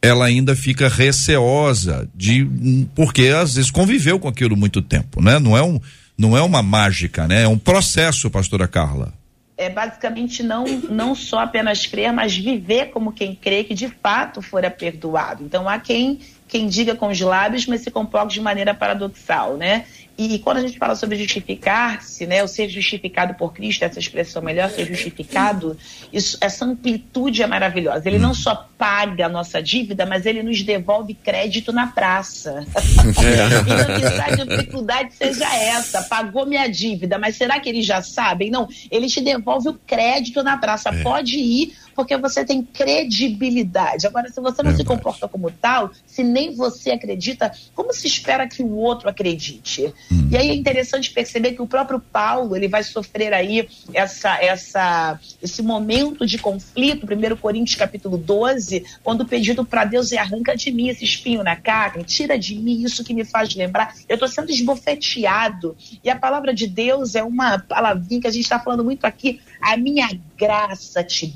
ela ainda fica receosa de porque às vezes conviveu com aquilo muito tempo, né? Não é um não é uma mágica, né? É um processo, pastora Carla. É basicamente não não só apenas crer, mas viver como quem crê que de fato fora perdoado. Então há quem quem diga com os lábios, mas se comporte de maneira paradoxal, né? E quando a gente fala sobre justificar-se, né, o ser justificado por Cristo, essa expressão melhor, ser justificado, isso, essa amplitude é maravilhosa. Ele não só paga a nossa dívida, mas ele nos devolve crédito na praça. então, quizá a dificuldade seja essa, pagou minha dívida, mas será que eles já sabem? Não, ele te devolve o crédito na praça. É. Pode ir, porque você tem credibilidade. Agora, se você não Verdade. se comporta como tal, se nem você acredita, como se espera que o outro acredite? Hum. E aí é interessante perceber que o próprio Paulo ele vai sofrer aí essa, essa, esse momento de conflito, 1 Coríntios capítulo 12, quando pedido para Deus é arranca de mim esse espinho na carne, tira de mim isso que me faz lembrar. Eu estou sendo esbofeteado. E a palavra de Deus é uma palavrinha que a gente está falando muito aqui. A minha graça te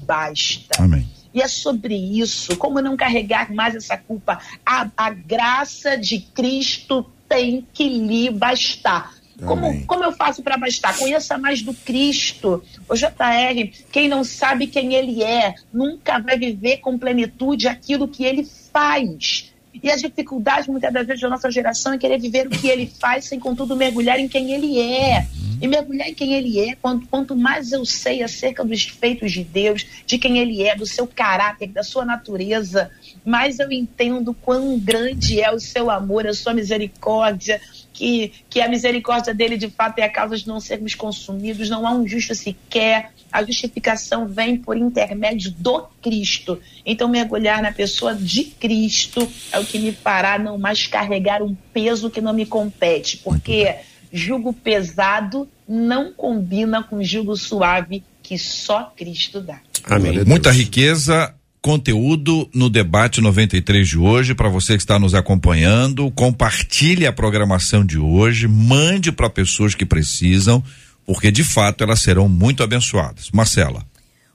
Amém. E é sobre isso, como não carregar mais essa culpa. A, a graça de Cristo tem que lhe bastar. Como, como eu faço para bastar? Conheça mais do Cristo. O JR, quem não sabe quem ele é, nunca vai viver com plenitude aquilo que ele faz. E a dificuldade, muitas das vezes, da nossa geração é querer viver o que ele faz sem, contudo, mergulhar em quem ele é. E mergulhar em quem ele é, quanto, quanto mais eu sei acerca dos feitos de Deus, de quem ele é, do seu caráter, da sua natureza, mais eu entendo quão grande é o seu amor, a sua misericórdia, que, que a misericórdia dele de fato é a causa de não sermos consumidos, não há um justo sequer. A justificação vem por intermédio do Cristo. Então, mergulhar na pessoa de Cristo é o que me fará não mais carregar um peso que não me compete, porque jugo pesado não combina com jugo suave que só Cristo dá. Amém. Muita riqueza conteúdo no debate 93 de hoje para você que está nos acompanhando. Compartilhe a programação de hoje, mande para pessoas que precisam, porque de fato elas serão muito abençoadas. Marcela.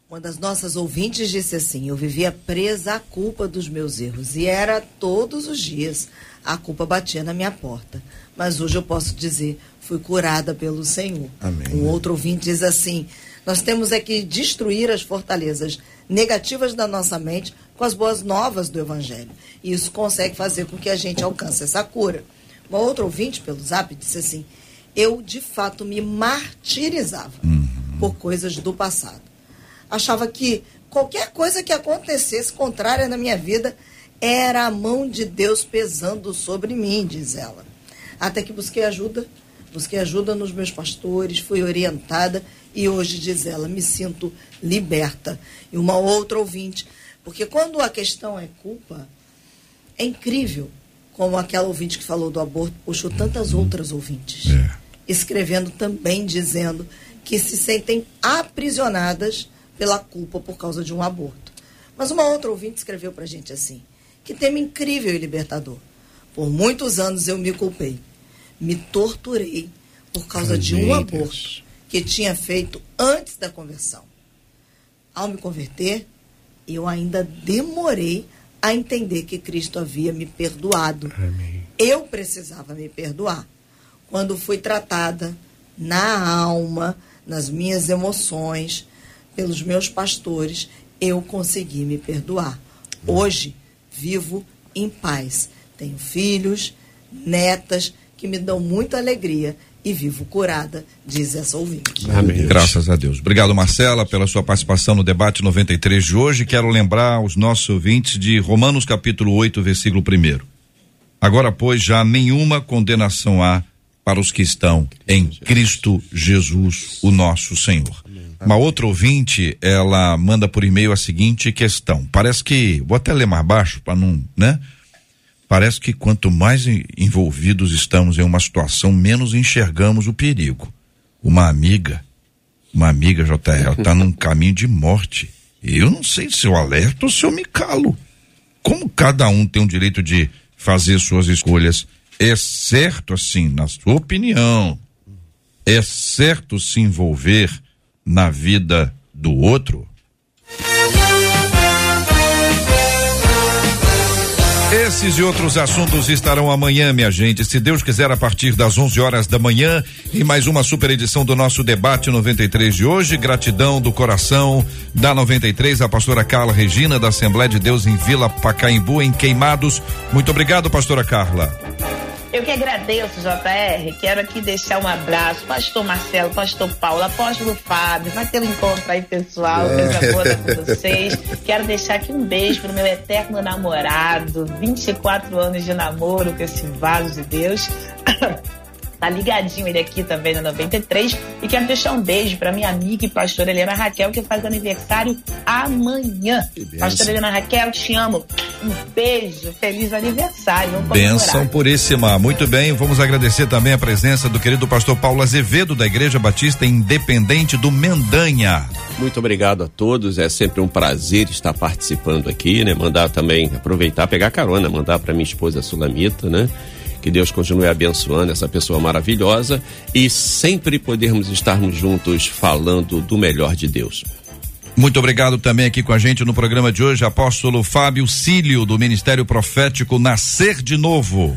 Uma das nossas ouvintes disse assim: Eu vivia presa à culpa dos meus erros e era todos os dias a culpa batia na minha porta. Mas hoje eu posso dizer, fui curada pelo Senhor. Amém. Um outro ouvinte diz assim: Nós temos é que destruir as fortalezas negativas da nossa mente com as boas novas do Evangelho. E isso consegue fazer com que a gente alcance essa cura. Uma outra ouvinte pelo zap disse assim: Eu de fato me martirizava uhum. por coisas do passado. Achava que qualquer coisa que acontecesse contrária na minha vida era a mão de Deus pesando sobre mim, diz ela. Até que busquei ajuda, busquei ajuda nos meus pastores, fui orientada e hoje, diz ela, me sinto liberta. E uma outra ouvinte, porque quando a questão é culpa, é incrível como aquela ouvinte que falou do aborto puxou tantas outras ouvintes, é. escrevendo também dizendo que se sentem aprisionadas pela culpa por causa de um aborto. Mas uma outra ouvinte escreveu para a gente assim: que tema incrível e libertador. Por muitos anos eu me culpei, me torturei por causa de um aborto que tinha feito antes da conversão. Ao me converter, eu ainda demorei a entender que Cristo havia me perdoado. Amém. Eu precisava me perdoar. Quando fui tratada na alma, nas minhas emoções, pelos meus pastores, eu consegui me perdoar. Hoje, vivo em paz. Tenho filhos, netas que me dão muita alegria e vivo curada, diz essa ouvinte. Amém. Graças a Deus. Obrigado, Marcela, pela sua participação no debate 93 de hoje. Quero lembrar aos nossos ouvintes de Romanos capítulo 8, versículo 1. Agora, pois, já nenhuma condenação há para os que estão em Cristo Jesus, o nosso Senhor. Uma outra ouvinte, ela manda por e-mail a seguinte questão. Parece que, vou até ler mais baixo para não, né? Parece que quanto mais envolvidos estamos em uma situação, menos enxergamos o perigo. Uma amiga, uma amiga JR, está num caminho de morte. Eu não sei se eu alerto ou se eu me calo. Como cada um tem o direito de fazer suas escolhas, é certo assim, na sua opinião, é certo se envolver na vida do outro? Esses e outros assuntos estarão amanhã, minha gente. Se Deus quiser, a partir das 11 horas da manhã, em mais uma super edição do nosso debate 93 de hoje. Gratidão do coração da 93, a pastora Carla Regina, da Assembleia de Deus em Vila Pacaembu, em Queimados. Muito obrigado, pastora Carla. Eu que agradeço, JR. Quero aqui deixar um abraço. Pastor Marcelo, Pastor Paulo, Apóstolo Fábio. Vai ter um encontro aí, pessoal. É. Coisa boa com vocês. Quero deixar aqui um beijo pro meu eterno namorado. 24 anos de namoro com esse vaso de Deus. Tá ligadinho ele aqui também na 93. E quero deixar um beijo para minha amiga e pastora Helena Raquel, que faz aniversário amanhã. Pastora Helena Raquel, te amo. Um beijo, feliz aniversário. Vamos Benção puríssima. Muito bem, vamos agradecer também a presença do querido pastor Paulo Azevedo, da Igreja Batista Independente do Mendanha. Muito obrigado a todos. É sempre um prazer estar participando aqui, né? Mandar também, aproveitar, pegar carona, mandar para minha esposa Sulamita, né? Que Deus continue abençoando essa pessoa maravilhosa e sempre podermos estarmos juntos falando do melhor de Deus. Muito obrigado também aqui com a gente no programa de hoje, apóstolo Fábio Cílio, do Ministério Profético Nascer de Novo.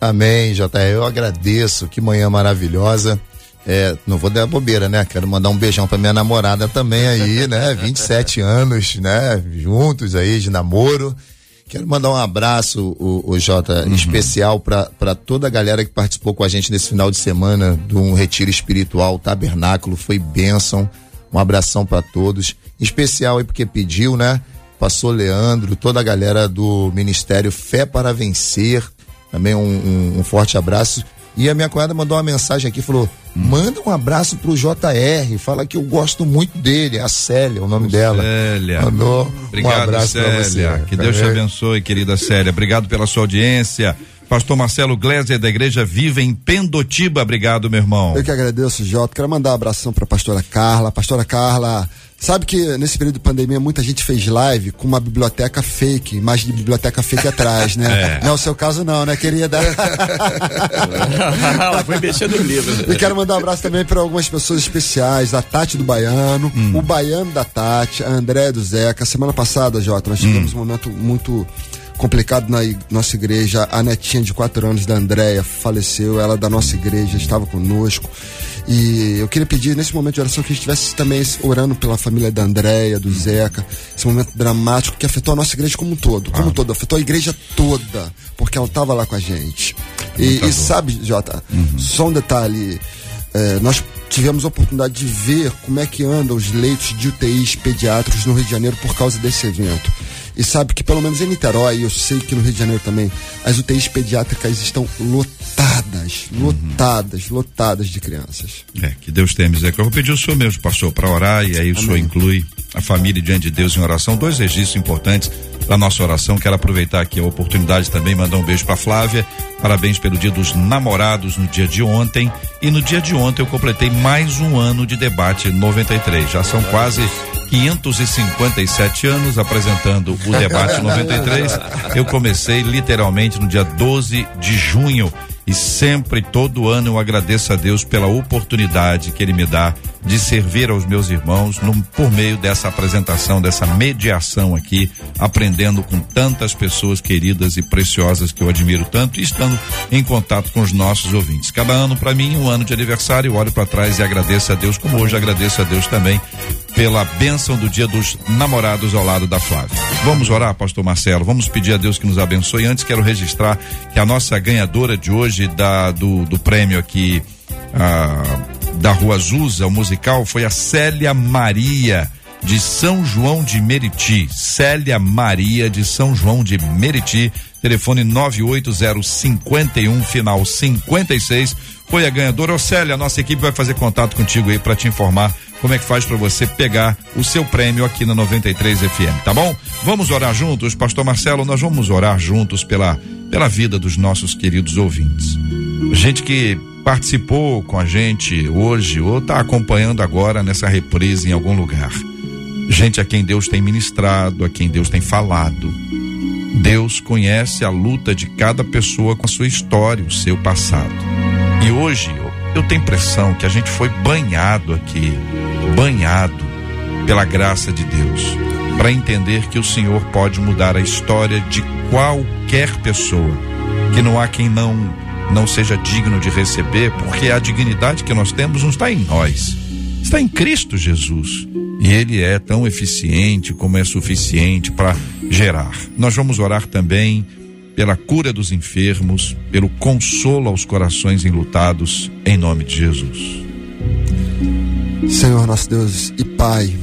Amém, JR. Eu agradeço, que manhã maravilhosa. É, não vou dar bobeira, né? Quero mandar um beijão pra minha namorada também aí, né? 27 anos, né? Juntos aí de namoro. Quero mandar um abraço, o, o Jota, uhum. especial para toda a galera que participou com a gente nesse final de semana de um retiro espiritual, tabernáculo, foi bênção. Um abração para todos. Em especial aí porque pediu, né? Passou Leandro, toda a galera do Ministério Fé para Vencer. Também um, um, um forte abraço. E a minha cunhada mandou uma mensagem aqui, falou: manda um abraço pro JR, fala que eu gosto muito dele, a Célia, o nome o dela. Célia. Mandou Obrigado, um abraço Célia. Pra você. Que Deus te abençoe, querida Célia. Obrigado pela sua audiência. Pastor Marcelo Glésia da Igreja Viva em Pendotiba. Obrigado, meu irmão. Eu que agradeço, Jota. Quero mandar um abração para a pastora Carla. Pastora Carla, Sabe que nesse período de pandemia muita gente fez live com uma biblioteca fake, imagem de biblioteca fake atrás, né? É. Não é o seu caso não, né, querida? Ela foi mexendo no livro. E quero mandar um abraço também para algumas pessoas especiais, a Tati do Baiano, hum. o Baiano da Tati, a André do Zeca. Semana passada, Jota, nós tivemos hum. um momento muito complicado na nossa igreja. A netinha de quatro anos da Andréia faleceu, ela é da nossa igreja estava conosco. E eu queria pedir nesse momento de oração que a gente estivesse também orando pela família da Andréia, do Zeca, esse momento dramático que afetou a nossa igreja como um todo, como ah. todo, afetou a igreja toda, porque ela estava lá com a gente. E, e sabe, Jota, uhum. só um detalhe, é, nós tivemos a oportunidade de ver como é que andam os leitos de UTIs pediátricos no Rio de Janeiro por causa desse evento e sabe que pelo menos em Niterói, eu sei que no Rio de Janeiro também, as UTIs pediátricas estão lotadas, uhum. lotadas, lotadas de crianças. É, que Deus tenha misericórdia. Eu vou pedir o senhor mesmo, pastor, para orar e aí o Amém. senhor inclui a família diante de Deus em oração. Dois registros importantes da nossa oração. Quero aproveitar aqui a oportunidade também, mandar um beijo para Flávia. Parabéns pelo dia dos namorados no dia de ontem. E no dia de ontem eu completei mais um ano de debate 93. Já são quase 557 anos apresentando o debate 93. Eu comecei literalmente no dia 12 de junho e sempre, todo ano, eu agradeço a Deus pela oportunidade que Ele me dá de servir aos meus irmãos no, por meio dessa apresentação, dessa mediação aqui, aprendendo com tantas pessoas queridas e preciosas que eu admiro tanto e estando em contato com os nossos ouvintes. Cada ano, para mim, um ano de aniversário, olho para trás e agradeço a Deus, como hoje agradeço a Deus também pela bênção do dia dos namorados ao lado da Flávia. Vamos orar, pastor Marcelo, vamos pedir a Deus que nos abençoe. Antes quero registrar que a nossa ganhadora de hoje da, do, do prêmio aqui a, da Rua Azusa, o musical, foi a Célia Maria de São João de Meriti. Célia Maria de São João de Meriti, telefone 98051 final 56. Foi a ganhadora. Ô Célia, a nossa equipe vai fazer contato contigo aí para te informar como é que faz para você pegar o seu prêmio aqui na 93 FM, tá bom? Vamos orar juntos, pastor Marcelo, nós vamos orar juntos pela pela vida dos nossos queridos ouvintes. Gente que participou com a gente hoje ou está acompanhando agora nessa reprise em algum lugar. Gente a quem Deus tem ministrado, a quem Deus tem falado. Deus conhece a luta de cada pessoa com a sua história, o seu passado. E hoje eu tenho impressão que a gente foi banhado aqui, banhado pela graça de Deus, para entender que o Senhor pode mudar a história de qualquer pessoa, que não há quem não não seja digno de receber, porque a dignidade que nós temos não está em nós, está em Cristo Jesus. E ele é tão eficiente como é suficiente para gerar. Nós vamos orar também pela cura dos enfermos, pelo consolo aos corações enlutados, em nome de Jesus. Senhor nosso Deus e Pai,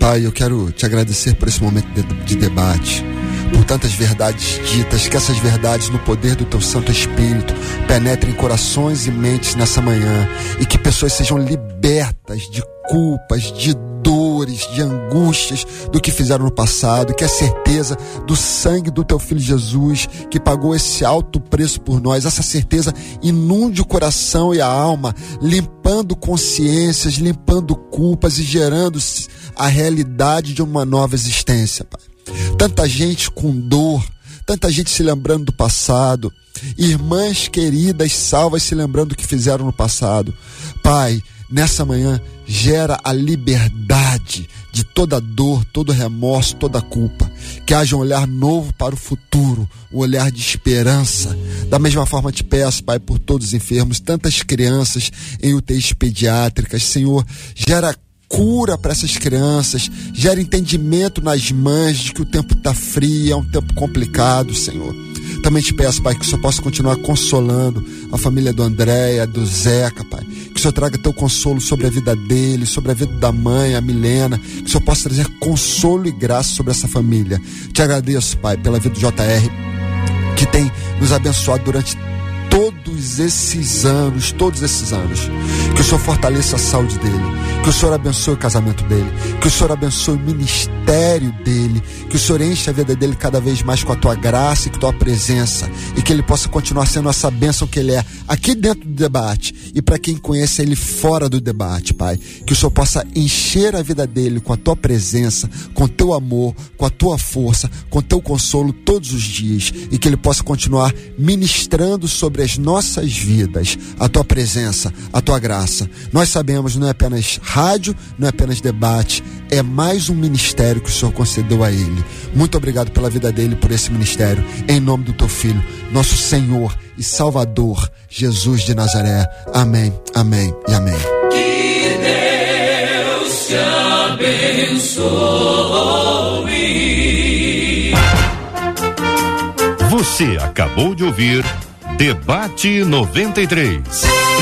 Pai, eu quero te agradecer por esse momento de, de debate por tantas verdades ditas, que essas verdades, no poder do teu Santo Espírito, penetrem corações e mentes nessa manhã e que pessoas sejam libertas de culpas, de dores, de angústias do que fizeram no passado, que a certeza do sangue do teu filho Jesus, que pagou esse alto preço por nós, essa certeza inunde o coração e a alma, limpando consciências, limpando culpas e gerando a realidade de uma nova existência, Pai. Tanta gente com dor, tanta gente se lembrando do passado, irmãs queridas salvas se lembrando do que fizeram no passado. Pai, nessa manhã, gera a liberdade de toda dor, todo remorso, toda culpa. Que haja um olhar novo para o futuro, um olhar de esperança. Da mesma forma, te peço, Pai, por todos os enfermos, tantas crianças em UTIs pediátricas. Senhor, gera cura para essas crianças, gera entendimento nas mães de que o tempo está frio, é um tempo complicado, Senhor. Também te peço, Pai, que o Senhor possa continuar consolando a família do Andréia, do Zeca, Pai. Que o Senhor traga teu consolo sobre a vida dele, sobre a vida da mãe, a Milena. Que o Senhor possa trazer consolo e graça sobre essa família. Te agradeço, Pai, pela vida do JR, que tem nos abençoado durante todos esses anos, todos esses anos. Que o Senhor fortaleça a saúde dele, que o Senhor abençoe o casamento dele, que o Senhor abençoe o ministério dele, que o Senhor enche a vida dele cada vez mais com a tua graça e com a tua presença, e que ele possa continuar sendo essa bênção que ele é aqui dentro do debate e para quem conhece ele fora do debate, Pai. Que o Senhor possa encher a vida dele com a tua presença, com teu amor, com a tua força, com teu consolo todos os dias e que ele possa continuar ministrando sobre as nossas vidas a tua presença, a tua graça. Nós sabemos, não é apenas rádio, não é apenas debate, é mais um ministério que o Senhor concedeu a ele. Muito obrigado pela vida dele, por esse ministério, em nome do teu filho, nosso Senhor e Salvador, Jesus de Nazaré. Amém, amém e amém. Que Deus te abençoe. Você acabou de ouvir Debate 93.